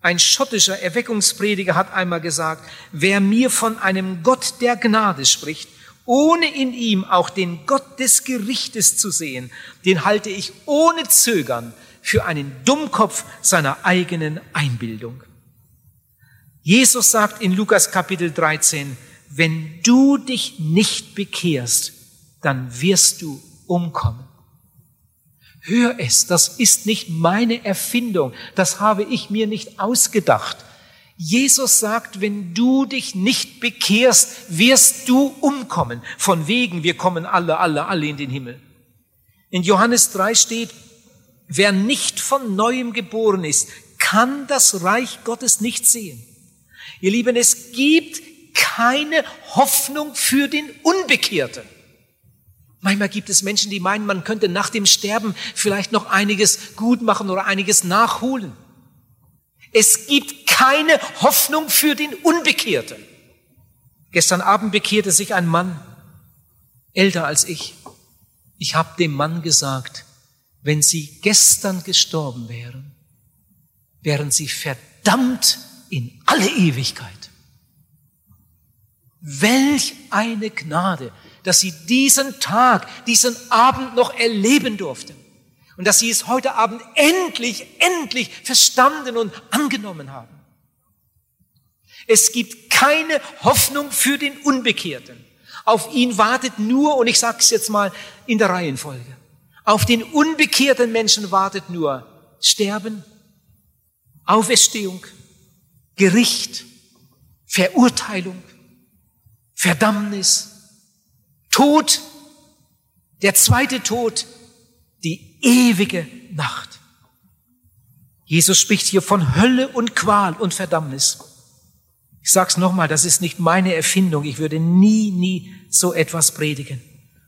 Ein schottischer Erweckungsprediger hat einmal gesagt, wer mir von einem Gott der Gnade spricht, ohne in ihm auch den Gott des Gerichtes zu sehen, den halte ich ohne Zögern für einen Dummkopf seiner eigenen Einbildung. Jesus sagt in Lukas Kapitel 13, wenn du dich nicht bekehrst, dann wirst du umkommen. Hör es, das ist nicht meine Erfindung, das habe ich mir nicht ausgedacht. Jesus sagt, wenn du dich nicht bekehrst, wirst du umkommen. Von wegen, wir kommen alle, alle, alle in den Himmel. In Johannes 3 steht, Wer nicht von neuem geboren ist, kann das Reich Gottes nicht sehen. Ihr Lieben, es gibt keine Hoffnung für den Unbekehrten. Manchmal gibt es Menschen, die meinen, man könnte nach dem Sterben vielleicht noch einiges gut machen oder einiges nachholen. Es gibt keine Hoffnung für den Unbekehrten. Gestern Abend bekehrte sich ein Mann, älter als ich. Ich habe dem Mann gesagt, wenn sie gestern gestorben wären, wären sie verdammt in alle Ewigkeit. Welch eine Gnade, dass sie diesen Tag, diesen Abend noch erleben durften. Und dass sie es heute Abend endlich, endlich verstanden und angenommen haben. Es gibt keine Hoffnung für den Unbekehrten. Auf ihn wartet nur, und ich sage es jetzt mal in der Reihenfolge, auf den unbekehrten Menschen wartet nur Sterben, Auferstehung, Gericht, Verurteilung, Verdammnis, Tod, der zweite Tod, die ewige Nacht. Jesus spricht hier von Hölle und Qual und Verdammnis. Ich sag's nochmal, das ist nicht meine Erfindung. Ich würde nie, nie so etwas predigen.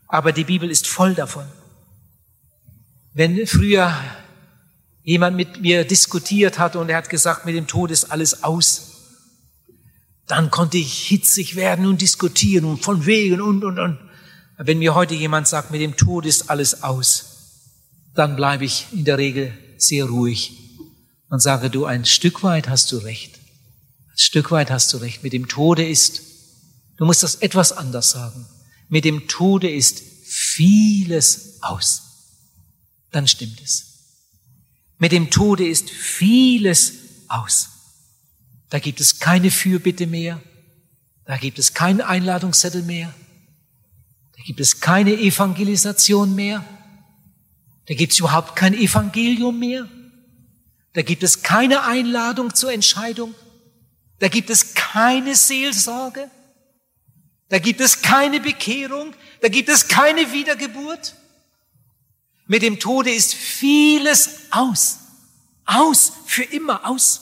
Aber die Bibel ist voll davon. Wenn früher jemand mit mir diskutiert hat und er hat gesagt, mit dem Tod ist alles aus, dann konnte ich hitzig werden und diskutieren und von wegen und, und, und. Wenn mir heute jemand sagt, mit dem Tod ist alles aus, dann bleibe ich in der Regel sehr ruhig und sage, du, ein Stück weit hast du recht. Ein Stück weit hast du recht. Mit dem Tode ist, du musst das etwas anders sagen. Mit dem Tode ist vieles aus dann stimmt es. Mit dem Tode ist vieles aus. Da gibt es keine Fürbitte mehr. Da gibt es keinen Einladungszettel mehr. Da gibt es keine Evangelisation mehr. Da gibt es überhaupt kein Evangelium mehr. Da gibt es keine Einladung zur Entscheidung. Da gibt es keine Seelsorge. Da gibt es keine Bekehrung. Da gibt es keine Wiedergeburt. Mit dem Tode ist vieles aus. Aus, für immer aus.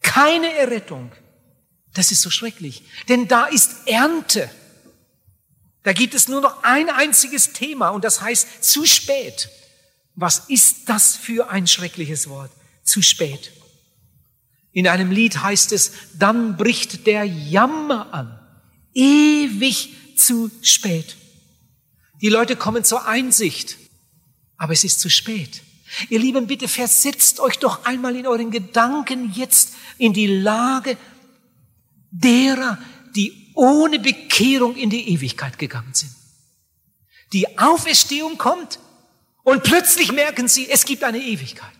Keine Errettung. Das ist so schrecklich. Denn da ist Ernte. Da gibt es nur noch ein einziges Thema und das heißt zu spät. Was ist das für ein schreckliches Wort? Zu spät. In einem Lied heißt es, dann bricht der Jammer an. Ewig zu spät. Die Leute kommen zur Einsicht, aber es ist zu spät. Ihr Lieben, bitte versetzt euch doch einmal in euren Gedanken jetzt in die Lage derer, die ohne Bekehrung in die Ewigkeit gegangen sind. Die Auferstehung kommt und plötzlich merken sie, es gibt eine Ewigkeit.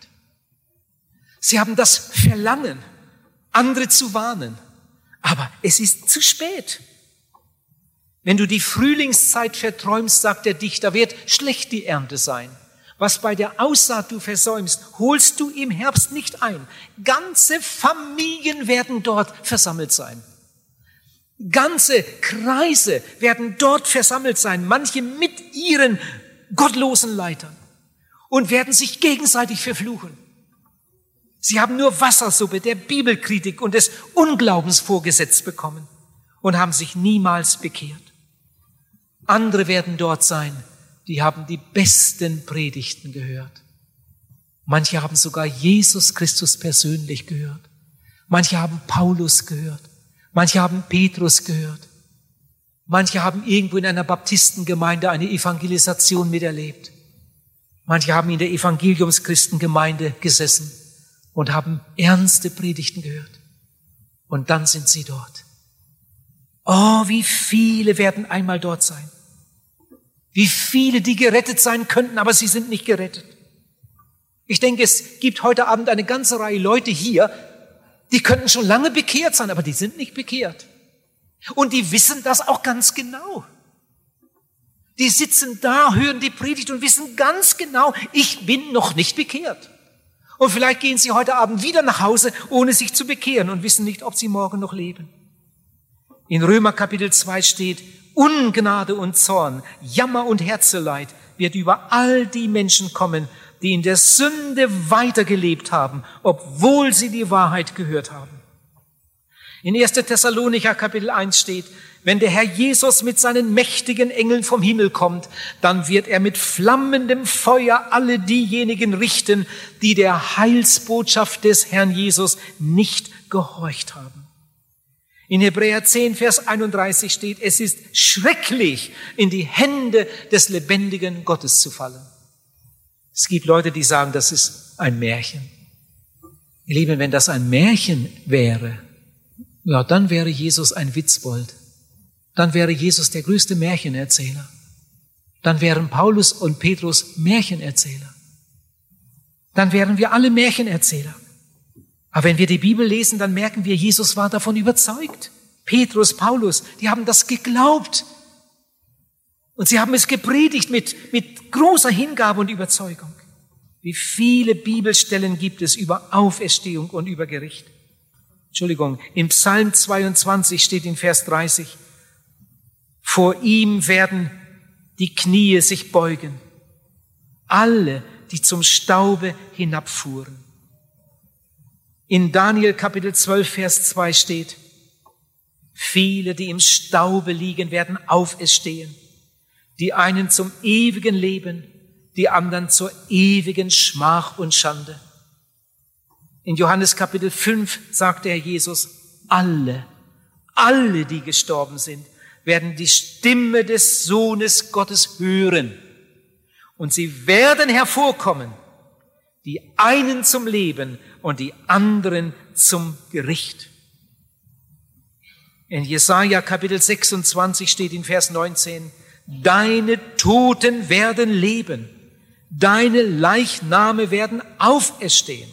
Sie haben das Verlangen, andere zu warnen, aber es ist zu spät. Wenn du die Frühlingszeit verträumst, sagt der Dichter, wird schlecht die Ernte sein. Was bei der Aussaat du versäumst, holst du im Herbst nicht ein. Ganze Familien werden dort versammelt sein. Ganze Kreise werden dort versammelt sein, manche mit ihren gottlosen Leitern und werden sich gegenseitig verfluchen. Sie haben nur Wassersuppe der Bibelkritik und des Unglaubens vorgesetzt bekommen und haben sich niemals bekehrt. Andere werden dort sein, die haben die besten Predigten gehört. Manche haben sogar Jesus Christus persönlich gehört. Manche haben Paulus gehört. Manche haben Petrus gehört. Manche haben irgendwo in einer Baptistengemeinde eine Evangelisation miterlebt. Manche haben in der Evangeliumschristengemeinde gesessen und haben ernste Predigten gehört. Und dann sind sie dort. Oh, wie viele werden einmal dort sein. Wie viele, die gerettet sein könnten, aber sie sind nicht gerettet. Ich denke, es gibt heute Abend eine ganze Reihe Leute hier, die könnten schon lange bekehrt sein, aber die sind nicht bekehrt. Und die wissen das auch ganz genau. Die sitzen da, hören die Predigt und wissen ganz genau, ich bin noch nicht bekehrt. Und vielleicht gehen sie heute Abend wieder nach Hause, ohne sich zu bekehren und wissen nicht, ob sie morgen noch leben. In Römer Kapitel 2 steht, Ungnade und Zorn, Jammer und Herzeleid wird über all die Menschen kommen, die in der Sünde weitergelebt haben, obwohl sie die Wahrheit gehört haben. In 1. Thessalonicher Kapitel 1 steht, wenn der Herr Jesus mit seinen mächtigen Engeln vom Himmel kommt, dann wird er mit flammendem Feuer alle diejenigen richten, die der Heilsbotschaft des Herrn Jesus nicht gehorcht haben. In Hebräer 10, Vers 31 steht, es ist schrecklich, in die Hände des lebendigen Gottes zu fallen. Es gibt Leute, die sagen, das ist ein Märchen. Ihr Lieben, wenn das ein Märchen wäre, ja, dann wäre Jesus ein Witzbold. Dann wäre Jesus der größte Märchenerzähler. Dann wären Paulus und Petrus Märchenerzähler. Dann wären wir alle Märchenerzähler. Aber wenn wir die Bibel lesen, dann merken wir, Jesus war davon überzeugt. Petrus, Paulus, die haben das geglaubt. Und sie haben es gepredigt mit, mit großer Hingabe und Überzeugung. Wie viele Bibelstellen gibt es über Auferstehung und über Gericht? Entschuldigung, im Psalm 22 steht in Vers 30, vor ihm werden die Knie sich beugen, alle, die zum Staube hinabfuhren. In Daniel Kapitel 12, Vers 2 steht, viele, die im Staube liegen, werden auferstehen die einen zum ewigen Leben, die anderen zur ewigen Schmach und Schande. In Johannes Kapitel 5 sagt der Jesus, alle, alle, die gestorben sind, werden die Stimme des Sohnes Gottes hören. Und sie werden hervorkommen, die einen zum Leben und die anderen zum Gericht. In Jesaja Kapitel 26 steht in Vers 19, Deine Toten werden leben. Deine Leichname werden auferstehen.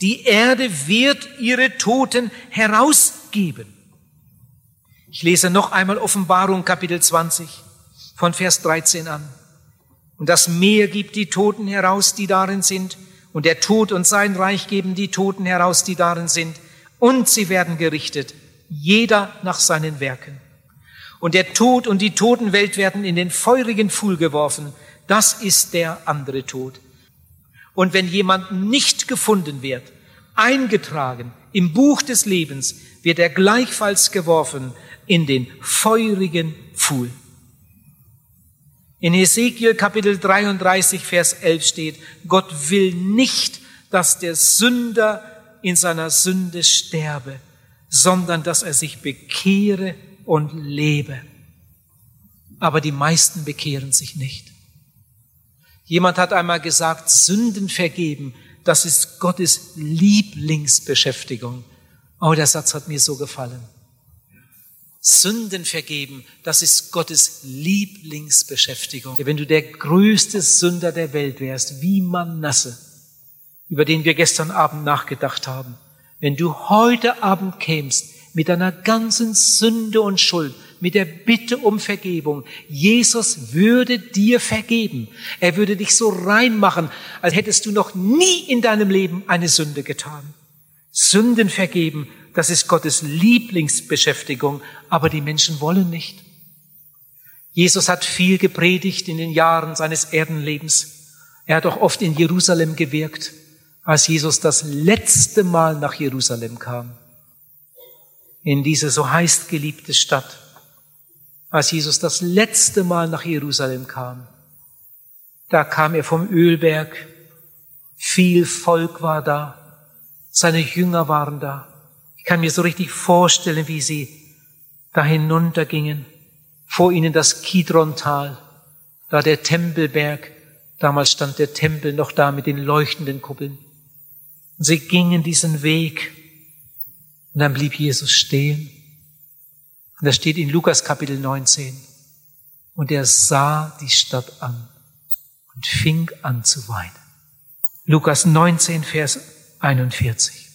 Die Erde wird ihre Toten herausgeben. Ich lese noch einmal Offenbarung Kapitel 20 von Vers 13 an. Und das Meer gibt die Toten heraus, die darin sind, und der Tod und sein Reich geben die Toten heraus, die darin sind, und sie werden gerichtet, jeder nach seinen Werken. Und der Tod und die Totenwelt werden in den feurigen Pfuhl geworfen. Das ist der andere Tod. Und wenn jemand nicht gefunden wird, eingetragen im Buch des Lebens, wird er gleichfalls geworfen in den feurigen Pfuhl. In Ezekiel Kapitel 33, Vers 11 steht, Gott will nicht, dass der Sünder in seiner Sünde sterbe, sondern dass er sich bekehre und lebe. Aber die meisten bekehren sich nicht. Jemand hat einmal gesagt, Sünden vergeben, das ist Gottes Lieblingsbeschäftigung. Oh, der Satz hat mir so gefallen. Sünden vergeben, das ist Gottes Lieblingsbeschäftigung. Wenn du der größte Sünder der Welt wärst, wie Manasse, über den wir gestern Abend nachgedacht haben, wenn du heute Abend kämst mit deiner ganzen Sünde und Schuld, mit der Bitte um Vergebung. Jesus würde dir vergeben. Er würde dich so reinmachen, als hättest du noch nie in deinem Leben eine Sünde getan. Sünden vergeben, das ist Gottes Lieblingsbeschäftigung, aber die Menschen wollen nicht. Jesus hat viel gepredigt in den Jahren seines Erdenlebens. Er hat auch oft in Jerusalem gewirkt, als Jesus das letzte Mal nach Jerusalem kam in diese so heiß geliebte Stadt, als Jesus das letzte Mal nach Jerusalem kam. Da kam er vom Ölberg, viel Volk war da, seine Jünger waren da. Kann mir so richtig vorstellen, wie sie da hinuntergingen, vor ihnen das Kidrontal, da der Tempelberg, damals stand der Tempel noch da mit den leuchtenden Kuppeln. Und sie gingen diesen Weg und dann blieb Jesus stehen. Und das steht in Lukas Kapitel 19. Und er sah die Stadt an und fing an zu weinen. Lukas 19, Vers 41.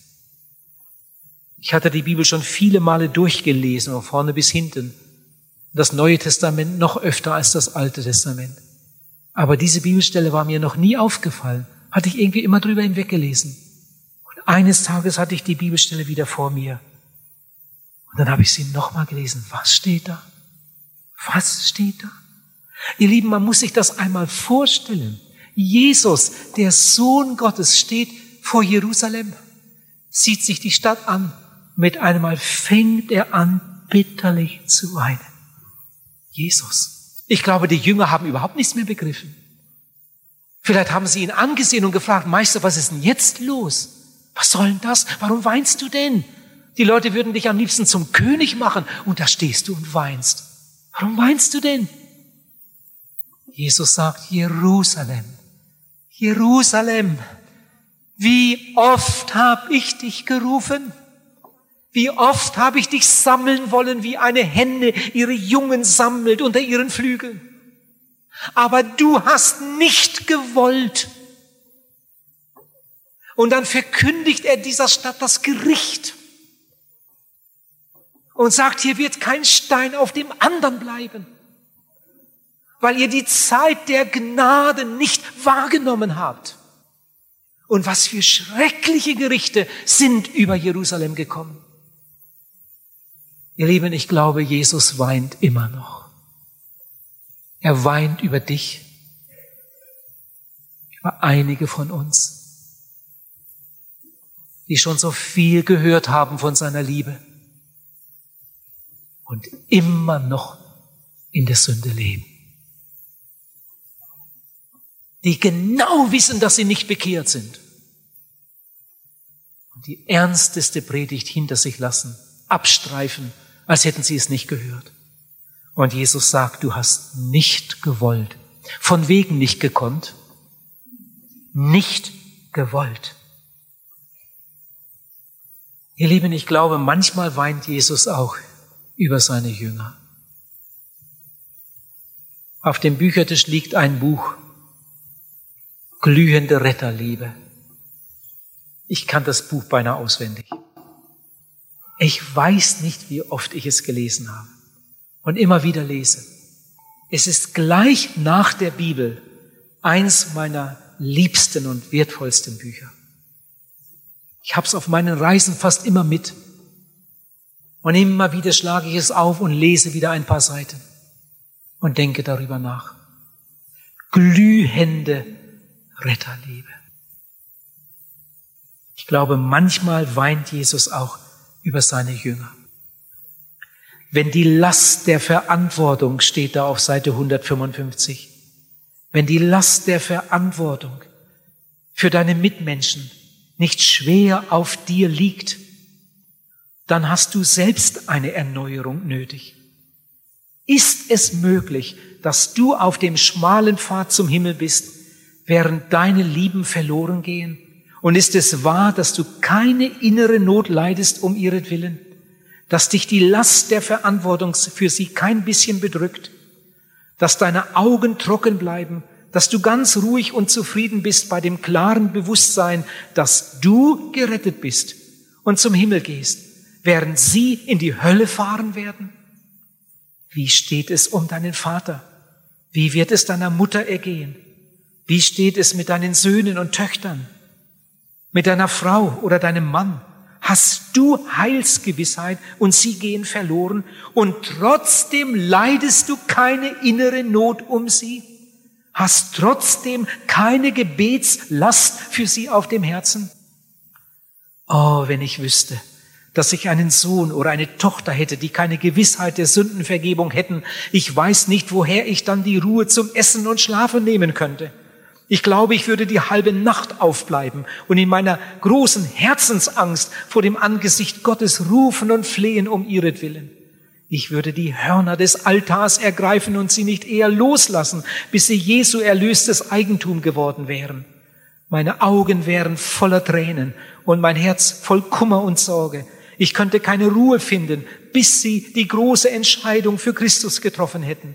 Ich hatte die Bibel schon viele Male durchgelesen, von vorne bis hinten. Das Neue Testament noch öfter als das Alte Testament. Aber diese Bibelstelle war mir noch nie aufgefallen. Hatte ich irgendwie immer drüber hinweggelesen. Eines Tages hatte ich die Bibelstelle wieder vor mir. Und dann habe ich sie nochmal gelesen. Was steht da? Was steht da? Ihr Lieben, man muss sich das einmal vorstellen. Jesus, der Sohn Gottes, steht vor Jerusalem, sieht sich die Stadt an. Mit einmal fängt er an, bitterlich zu weinen. Jesus. Ich glaube, die Jünger haben überhaupt nichts mehr begriffen. Vielleicht haben sie ihn angesehen und gefragt, Meister, was ist denn jetzt los? Was soll denn das? Warum weinst du denn? Die Leute würden dich am liebsten zum König machen und da stehst du und weinst. Warum weinst du denn? Jesus sagt, Jerusalem, Jerusalem, wie oft habe ich dich gerufen? Wie oft habe ich dich sammeln wollen, wie eine Henne ihre Jungen sammelt unter ihren Flügeln. Aber du hast nicht gewollt. Und dann verkündigt er dieser Stadt das Gericht und sagt, hier wird kein Stein auf dem anderen bleiben, weil ihr die Zeit der Gnade nicht wahrgenommen habt. Und was für schreckliche Gerichte sind über Jerusalem gekommen. Ihr Lieben, ich glaube, Jesus weint immer noch. Er weint über dich, über einige von uns die schon so viel gehört haben von seiner Liebe und immer noch in der Sünde leben. Die genau wissen, dass sie nicht bekehrt sind. Und die ernsteste Predigt hinter sich lassen, abstreifen, als hätten sie es nicht gehört. Und Jesus sagt, du hast nicht gewollt. Von wegen nicht gekonnt. Nicht gewollt. Ihr Lieben, ich glaube, manchmal weint Jesus auch über seine Jünger. Auf dem Büchertisch liegt ein Buch, Glühende Retterliebe. Ich kann das Buch beinahe auswendig. Ich weiß nicht, wie oft ich es gelesen habe und immer wieder lese. Es ist gleich nach der Bibel eins meiner liebsten und wertvollsten Bücher. Ich habe es auf meinen Reisen fast immer mit. Und immer wieder schlage ich es auf und lese wieder ein paar Seiten und denke darüber nach. Glühende Retterliebe. Ich glaube, manchmal weint Jesus auch über seine Jünger. Wenn die Last der Verantwortung steht da auf Seite 155, wenn die Last der Verantwortung für deine Mitmenschen nicht schwer auf dir liegt, dann hast du selbst eine Erneuerung nötig. Ist es möglich, dass du auf dem schmalen Pfad zum Himmel bist, während deine Lieben verloren gehen? Und ist es wahr, dass du keine innere Not leidest um ihretwillen? Dass dich die Last der Verantwortung für sie kein bisschen bedrückt? Dass deine Augen trocken bleiben? Dass du ganz ruhig und zufrieden bist bei dem klaren Bewusstsein, dass du gerettet bist und zum Himmel gehst, während sie in die Hölle fahren werden? Wie steht es um deinen Vater? Wie wird es deiner Mutter ergehen? Wie steht es mit deinen Söhnen und Töchtern? Mit deiner Frau oder deinem Mann, hast du Heilsgewissheit und sie gehen verloren und trotzdem leidest du keine innere Not um sie? Hast trotzdem keine Gebetslast für sie auf dem Herzen? Oh, wenn ich wüsste, dass ich einen Sohn oder eine Tochter hätte, die keine Gewissheit der Sündenvergebung hätten, ich weiß nicht, woher ich dann die Ruhe zum Essen und Schlafen nehmen könnte. Ich glaube, ich würde die halbe Nacht aufbleiben und in meiner großen Herzensangst vor dem Angesicht Gottes rufen und flehen um ihretwillen. Ich würde die Hörner des Altars ergreifen und sie nicht eher loslassen, bis sie Jesu erlöstes Eigentum geworden wären. Meine Augen wären voller Tränen und mein Herz voll Kummer und Sorge. Ich könnte keine Ruhe finden, bis sie die große Entscheidung für Christus getroffen hätten.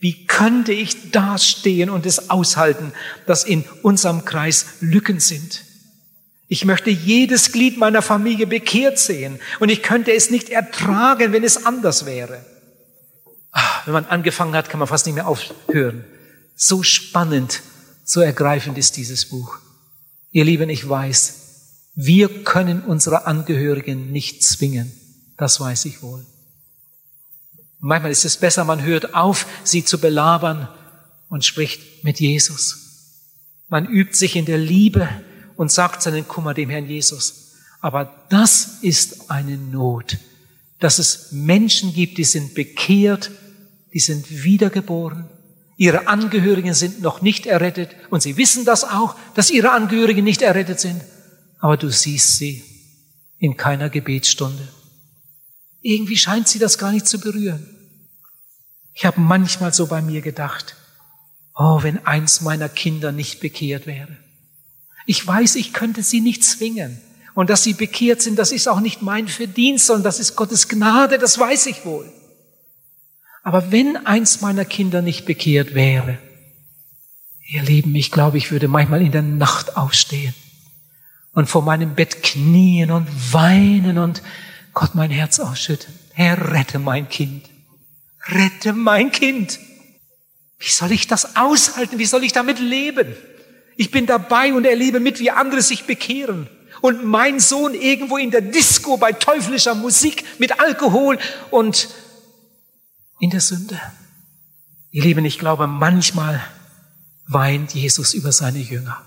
Wie könnte ich dastehen und es aushalten, dass in unserem Kreis Lücken sind? Ich möchte jedes Glied meiner Familie bekehrt sehen und ich könnte es nicht ertragen, wenn es anders wäre. Ach, wenn man angefangen hat, kann man fast nicht mehr aufhören. So spannend, so ergreifend ist dieses Buch. Ihr Lieben, ich weiß, wir können unsere Angehörigen nicht zwingen. Das weiß ich wohl. Manchmal ist es besser, man hört auf, sie zu belabern und spricht mit Jesus. Man übt sich in der Liebe und sagt seinen Kummer dem Herrn Jesus. Aber das ist eine Not, dass es Menschen gibt, die sind bekehrt, die sind wiedergeboren, ihre Angehörigen sind noch nicht errettet und sie wissen das auch, dass ihre Angehörigen nicht errettet sind. Aber du siehst sie in keiner Gebetsstunde. Irgendwie scheint sie das gar nicht zu berühren. Ich habe manchmal so bei mir gedacht, oh, wenn eins meiner Kinder nicht bekehrt wäre. Ich weiß, ich könnte sie nicht zwingen. Und dass sie bekehrt sind, das ist auch nicht mein Verdienst, sondern das ist Gottes Gnade, das weiß ich wohl. Aber wenn eins meiner Kinder nicht bekehrt wäre, ihr Lieben, ich glaube, ich würde manchmal in der Nacht aufstehen und vor meinem Bett knien und weinen und Gott mein Herz ausschütten. Herr, rette mein Kind. Rette mein Kind. Wie soll ich das aushalten? Wie soll ich damit leben? Ich bin dabei und erlebe mit, wie andere sich bekehren. Und mein Sohn irgendwo in der Disco bei teuflischer Musik mit Alkohol und in der Sünde. Ihr Lieben, ich glaube, manchmal weint Jesus über seine Jünger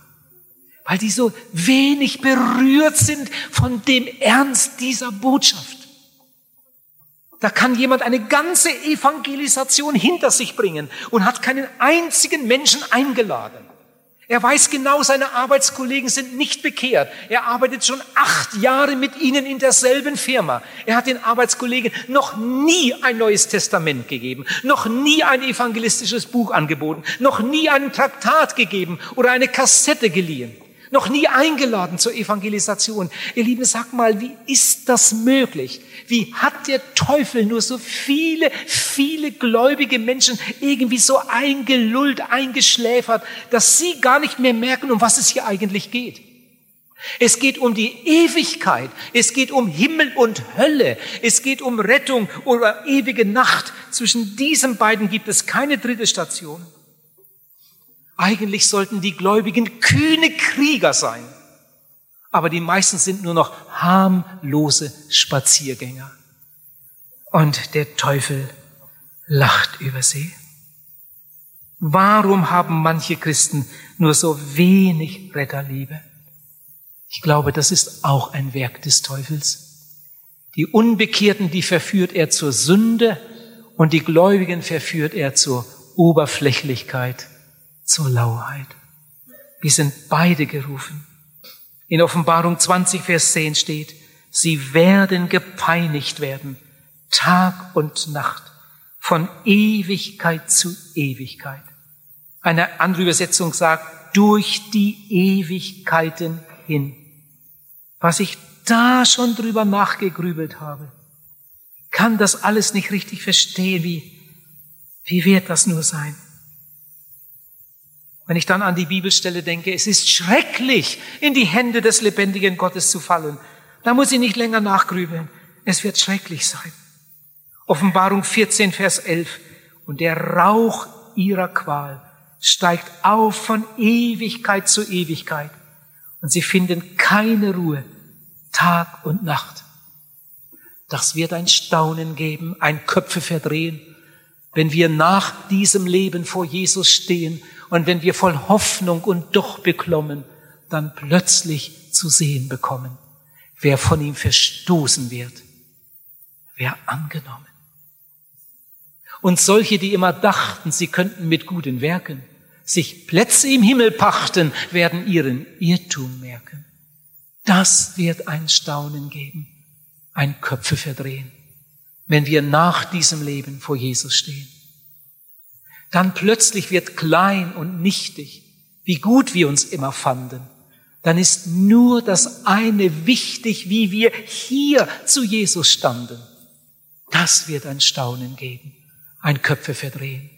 weil die so wenig berührt sind von dem Ernst dieser Botschaft. Da kann jemand eine ganze Evangelisation hinter sich bringen und hat keinen einzigen Menschen eingeladen. Er weiß genau, seine Arbeitskollegen sind nicht bekehrt. Er arbeitet schon acht Jahre mit ihnen in derselben Firma. Er hat den Arbeitskollegen noch nie ein neues Testament gegeben, noch nie ein evangelistisches Buch angeboten, noch nie einen Traktat gegeben oder eine Kassette geliehen noch nie eingeladen zur Evangelisation. Ihr Lieben, sag mal, wie ist das möglich? Wie hat der Teufel nur so viele, viele gläubige Menschen irgendwie so eingelullt, eingeschläfert, dass sie gar nicht mehr merken, um was es hier eigentlich geht? Es geht um die Ewigkeit. Es geht um Himmel und Hölle. Es geht um Rettung oder ewige Nacht. Zwischen diesen beiden gibt es keine dritte Station. Eigentlich sollten die Gläubigen kühne Krieger sein. Aber die meisten sind nur noch harmlose Spaziergänger. Und der Teufel lacht über sie. Warum haben manche Christen nur so wenig Retterliebe? Ich glaube, das ist auch ein Werk des Teufels. Die Unbekehrten, die verführt er zur Sünde und die Gläubigen verführt er zur Oberflächlichkeit, zur Lauheit. Wir sind beide gerufen. In Offenbarung 20, Vers 10 steht, sie werden gepeinigt werden, Tag und Nacht, von Ewigkeit zu Ewigkeit. Eine andere Übersetzung sagt, durch die Ewigkeiten hin. Was ich da schon drüber nachgegrübelt habe, kann das alles nicht richtig verstehen. Wie, wie wird das nur sein? Wenn ich dann an die Bibelstelle denke, es ist schrecklich, in die Hände des lebendigen Gottes zu fallen, da muss ich nicht länger nachgrübeln. Es wird schrecklich sein. Offenbarung 14, Vers 11. Und der Rauch ihrer Qual steigt auf von Ewigkeit zu Ewigkeit. Und sie finden keine Ruhe, Tag und Nacht. Das wird ein Staunen geben, ein Köpfe verdrehen, wenn wir nach diesem Leben vor Jesus stehen und wenn wir voll Hoffnung und doch beklommen, dann plötzlich zu sehen bekommen, wer von ihm verstoßen wird, wer angenommen. Und solche, die immer dachten, sie könnten mit guten Werken sich Plätze im Himmel pachten, werden ihren Irrtum merken. Das wird ein Staunen geben, ein Köpfe verdrehen, wenn wir nach diesem Leben vor Jesus stehen. Dann plötzlich wird klein und nichtig, wie gut wir uns immer fanden. Dann ist nur das eine wichtig, wie wir hier zu Jesus standen. Das wird ein Staunen geben, ein Köpfe verdrehen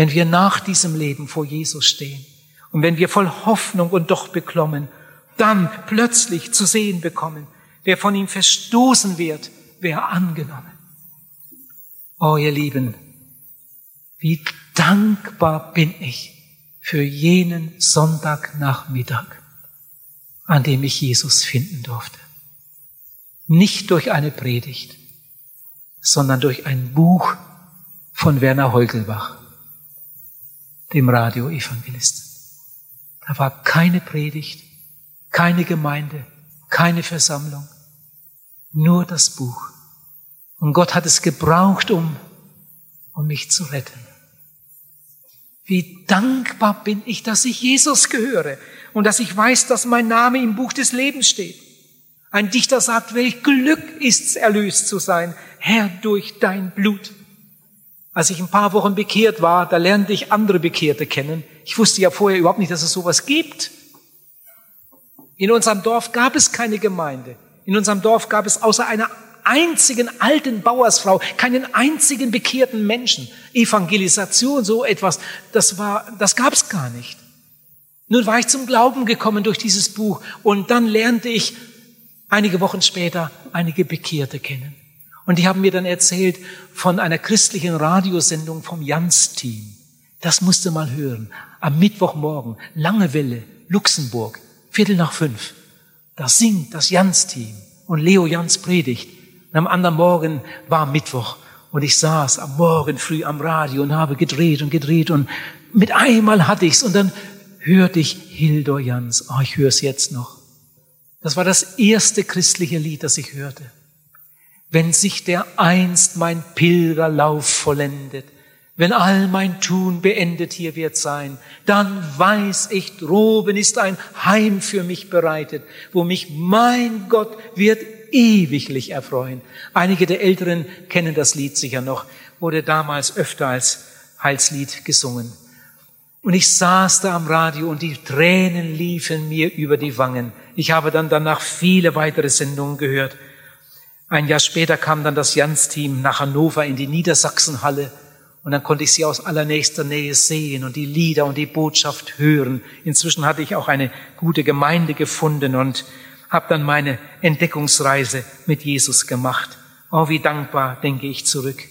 wenn wir nach diesem Leben vor Jesus stehen und wenn wir voll Hoffnung und doch beklommen, dann plötzlich zu sehen bekommen, wer von ihm verstoßen wird, wer angenommen. Oh, ihr Lieben, wie dankbar bin ich für jenen Sonntagnachmittag, an dem ich Jesus finden durfte. Nicht durch eine Predigt, sondern durch ein Buch von Werner Heugelbach dem Radioevangelisten. Da war keine Predigt, keine Gemeinde, keine Versammlung, nur das Buch. Und Gott hat es gebraucht, um, um mich zu retten. Wie dankbar bin ich, dass ich Jesus gehöre und dass ich weiß, dass mein Name im Buch des Lebens steht. Ein Dichter sagt, welch Glück ist's, erlöst zu sein, Herr, durch dein Blut. Als ich ein paar Wochen bekehrt war, da lernte ich andere Bekehrte kennen. Ich wusste ja vorher überhaupt nicht, dass es sowas gibt. In unserem Dorf gab es keine Gemeinde. In unserem Dorf gab es außer einer einzigen alten Bauersfrau keinen einzigen bekehrten Menschen. Evangelisation, so etwas, das war, das gab es gar nicht. Nun war ich zum Glauben gekommen durch dieses Buch und dann lernte ich einige Wochen später einige Bekehrte kennen. Und die haben mir dann erzählt von einer christlichen Radiosendung vom Jans-Team. Das musste mal hören. Am Mittwochmorgen, lange Welle, Luxemburg, Viertel nach fünf. Da singt das Jans-Team und Leo Jans predigt. Und am anderen Morgen war Mittwoch und ich saß am Morgen früh am Radio und habe gedreht und gedreht und mit einmal hatte ich's und dann hörte ich Hildor Jans. Oh, ich höre es jetzt noch. Das war das erste christliche Lied, das ich hörte wenn sich der einst mein Pilgerlauf vollendet, wenn all mein Tun beendet hier wird sein, dann weiß ich, droben ist ein Heim für mich bereitet, wo mich mein Gott wird ewiglich erfreuen. Einige der Älteren kennen das Lied sicher noch, wurde damals öfter als Heilslied gesungen. Und ich saß da am Radio und die Tränen liefen mir über die Wangen. Ich habe dann danach viele weitere Sendungen gehört ein Jahr später kam dann das Jans-Team nach Hannover in die Niedersachsenhalle Und dann konnte ich sie aus allernächster Nähe sehen und die Lieder und die Botschaft hören. Inzwischen hatte ich auch eine gute Gemeinde gefunden und habe dann meine Entdeckungsreise mit Jesus gemacht. Oh, wie dankbar denke ich zurück.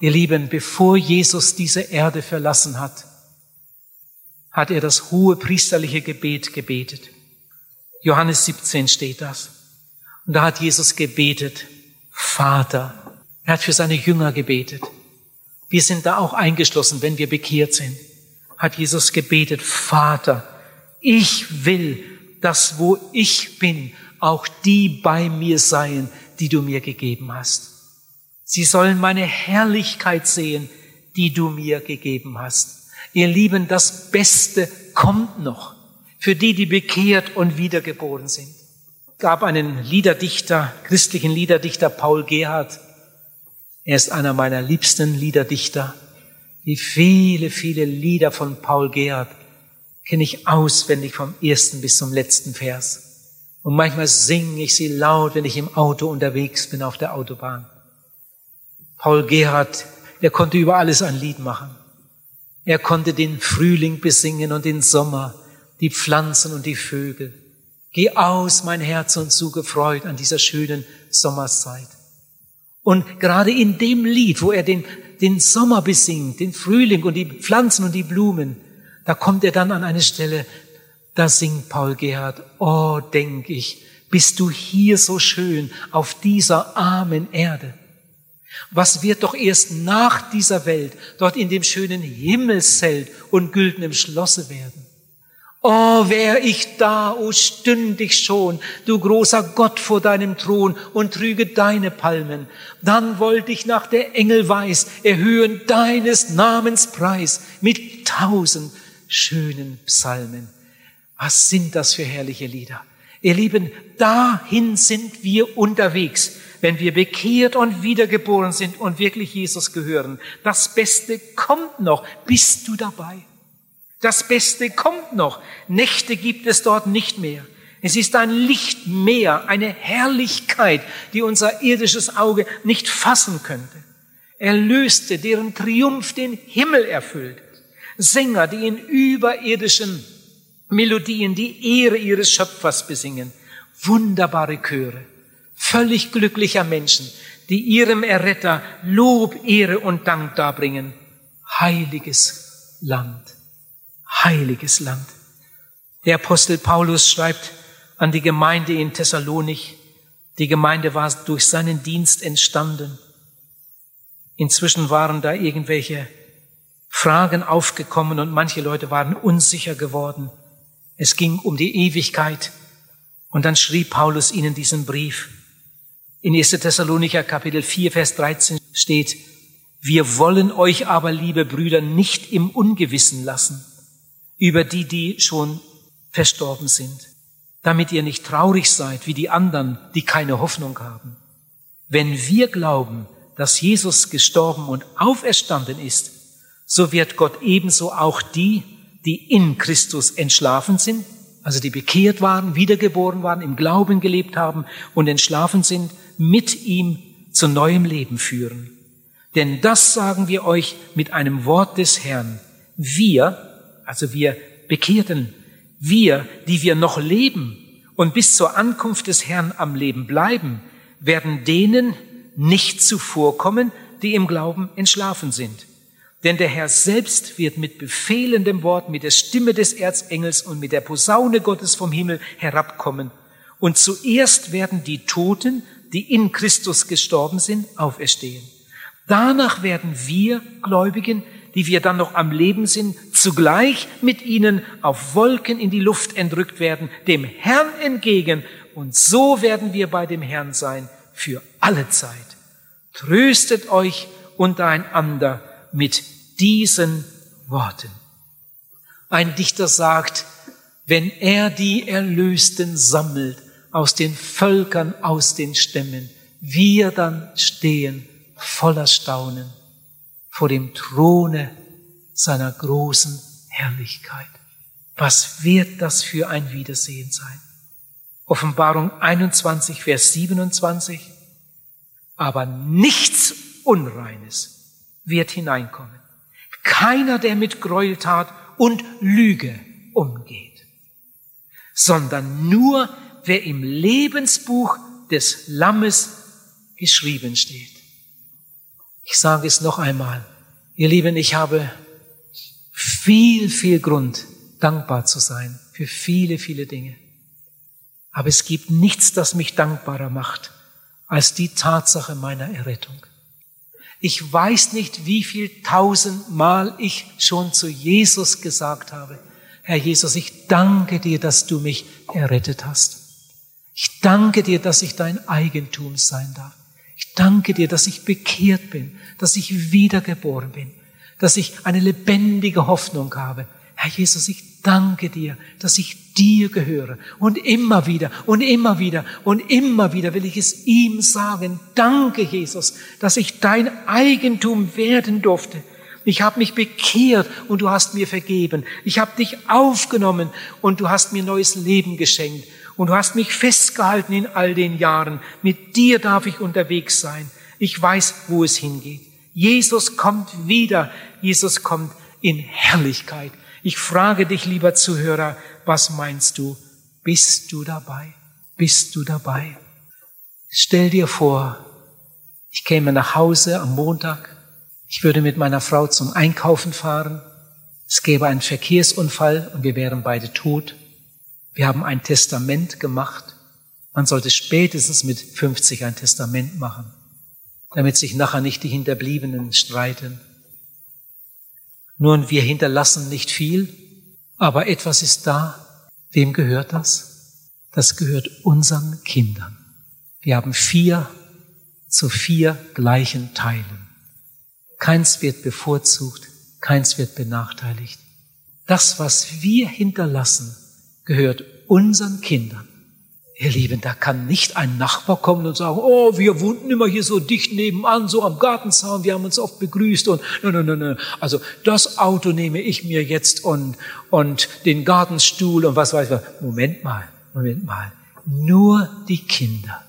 Ihr Lieben, bevor Jesus diese Erde verlassen hat, hat er das hohe priesterliche Gebet gebetet. Johannes 17 steht das. Und da hat Jesus gebetet, Vater. Er hat für seine Jünger gebetet. Wir sind da auch eingeschlossen, wenn wir bekehrt sind. Hat Jesus gebetet, Vater, ich will, dass wo ich bin, auch die bei mir seien, die du mir gegeben hast. Sie sollen meine Herrlichkeit sehen, die du mir gegeben hast. Ihr Lieben, das Beste kommt noch für die, die bekehrt und wiedergeboren sind. Gab einen Liederdichter, christlichen Liederdichter Paul Gerhard. Er ist einer meiner liebsten Liederdichter. Wie viele, viele Lieder von Paul Gerhard kenne ich auswendig vom ersten bis zum letzten Vers. Und manchmal singe ich sie laut, wenn ich im Auto unterwegs bin auf der Autobahn. Paul Gerhard, er konnte über alles ein Lied machen. Er konnte den Frühling besingen und den Sommer, die Pflanzen und die Vögel. Geh aus, mein Herz, und suche Freud an dieser schönen Sommerszeit. Und gerade in dem Lied, wo er den, den Sommer besingt, den Frühling und die Pflanzen und die Blumen, da kommt er dann an eine Stelle, da singt Paul Gerhard, oh, denk ich, bist du hier so schön auf dieser armen Erde? Was wird doch erst nach dieser Welt dort in dem schönen Himmelszelt und güldenen Schlosse werden? Oh, wär ich da, oh, stünd ich schon, du großer Gott vor deinem Thron und trüge deine Palmen. Dann wollte ich nach der Engel weiß erhöhen deines Namens Preis mit tausend schönen Psalmen. Was sind das für herrliche Lieder? Ihr Lieben, dahin sind wir unterwegs, wenn wir bekehrt und wiedergeboren sind und wirklich Jesus gehören. Das Beste kommt noch. Bist du dabei? Das Beste kommt noch. Nächte gibt es dort nicht mehr. Es ist ein Lichtmeer, eine Herrlichkeit, die unser irdisches Auge nicht fassen könnte. Erlöste, deren Triumph den Himmel erfüllt. Sänger, die in überirdischen Melodien die Ehre ihres Schöpfers besingen. Wunderbare Chöre, völlig glücklicher Menschen, die ihrem Erretter Lob, Ehre und Dank darbringen. Heiliges Land, heiliges Land. Der Apostel Paulus schreibt an die Gemeinde in Thessalonich, die Gemeinde war durch seinen Dienst entstanden. Inzwischen waren da irgendwelche Fragen aufgekommen und manche Leute waren unsicher geworden. Es ging um die Ewigkeit. Und dann schrieb Paulus ihnen diesen Brief. In 1. Thessalonicher Kapitel 4, Vers 13 steht, wir wollen euch aber, liebe Brüder, nicht im Ungewissen lassen über die, die schon verstorben sind, damit ihr nicht traurig seid wie die anderen, die keine Hoffnung haben. Wenn wir glauben, dass Jesus gestorben und auferstanden ist, so wird Gott ebenso auch die, die in Christus entschlafen sind, also die bekehrt waren, wiedergeboren waren, im Glauben gelebt haben und entschlafen sind, mit ihm zu neuem Leben führen. Denn das sagen wir euch mit einem Wort des Herrn. Wir, also wir Bekehrten, wir, die wir noch leben und bis zur Ankunft des Herrn am Leben bleiben, werden denen nicht zuvorkommen, die im Glauben entschlafen sind. Denn der Herr selbst wird mit befehlendem Wort, mit der Stimme des Erzengels und mit der Posaune Gottes vom Himmel herabkommen. Und zuerst werden die Toten, die in Christus gestorben sind, auferstehen. Danach werden wir Gläubigen, die wir dann noch am Leben sind, zugleich mit ihnen auf Wolken in die Luft entrückt werden, dem Herrn entgegen. Und so werden wir bei dem Herrn sein für alle Zeit. Tröstet euch untereinander mit diesen Worten. Ein Dichter sagt, wenn er die Erlösten sammelt aus den Völkern, aus den Stämmen, wir dann stehen voller Staunen vor dem Throne seiner großen Herrlichkeit. Was wird das für ein Wiedersehen sein? Offenbarung 21, Vers 27. Aber nichts Unreines wird hineinkommen. Keiner, der mit Gräueltat und Lüge umgeht, sondern nur, wer im Lebensbuch des Lammes geschrieben steht. Ich sage es noch einmal. Ihr Lieben, ich habe viel, viel Grund, dankbar zu sein für viele, viele Dinge. Aber es gibt nichts, das mich dankbarer macht, als die Tatsache meiner Errettung. Ich weiß nicht, wie viel tausendmal ich schon zu Jesus gesagt habe, Herr Jesus, ich danke dir, dass du mich errettet hast. Ich danke dir, dass ich dein Eigentum sein darf. Ich danke dir, dass ich bekehrt bin, dass ich wiedergeboren bin, dass ich eine lebendige Hoffnung habe. Herr Jesus, ich danke dir, dass ich dir gehöre. Und immer wieder und immer wieder und immer wieder will ich es ihm sagen. Danke, Jesus, dass ich dein Eigentum werden durfte. Ich habe mich bekehrt und du hast mir vergeben. Ich habe dich aufgenommen und du hast mir neues Leben geschenkt. Und du hast mich festgehalten in all den Jahren. Mit dir darf ich unterwegs sein. Ich weiß, wo es hingeht. Jesus kommt wieder. Jesus kommt in Herrlichkeit. Ich frage dich, lieber Zuhörer, was meinst du? Bist du dabei? Bist du dabei? Stell dir vor, ich käme nach Hause am Montag. Ich würde mit meiner Frau zum Einkaufen fahren. Es gäbe einen Verkehrsunfall und wir wären beide tot. Wir haben ein Testament gemacht. Man sollte spätestens mit 50 ein Testament machen, damit sich nachher nicht die Hinterbliebenen streiten. Nun, wir hinterlassen nicht viel, aber etwas ist da. Wem gehört das? Das gehört unseren Kindern. Wir haben vier zu vier gleichen Teilen. Keins wird bevorzugt, keins wird benachteiligt. Das, was wir hinterlassen, gehört unseren Kindern. Ihr Lieben, da kann nicht ein Nachbar kommen und sagen, oh, wir wohnten immer hier so dicht nebenan, so am Gartenzaun, wir haben uns oft begrüßt und, nein, nein, nein, nein. Also, das Auto nehme ich mir jetzt und, und den Gartenstuhl und was weiß ich. Moment mal, Moment mal. Nur die Kinder,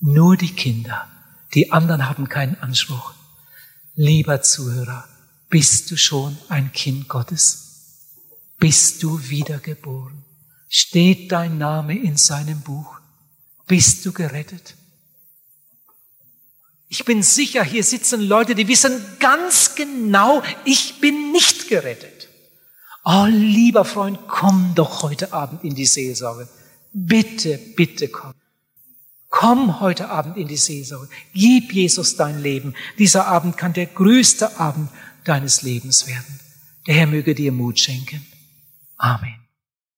nur die Kinder. Die anderen haben keinen Anspruch. Lieber Zuhörer, bist du schon ein Kind Gottes? Bist du wiedergeboren? Steht dein Name in seinem Buch? Bist du gerettet? Ich bin sicher, hier sitzen Leute, die wissen ganz genau, ich bin nicht gerettet. Oh, lieber Freund, komm doch heute Abend in die Seelsorge. Bitte, bitte komm. Komm heute Abend in die Seelsorge. Gib Jesus dein Leben. Dieser Abend kann der größte Abend deines Lebens werden. Der Herr möge dir Mut schenken. Amen.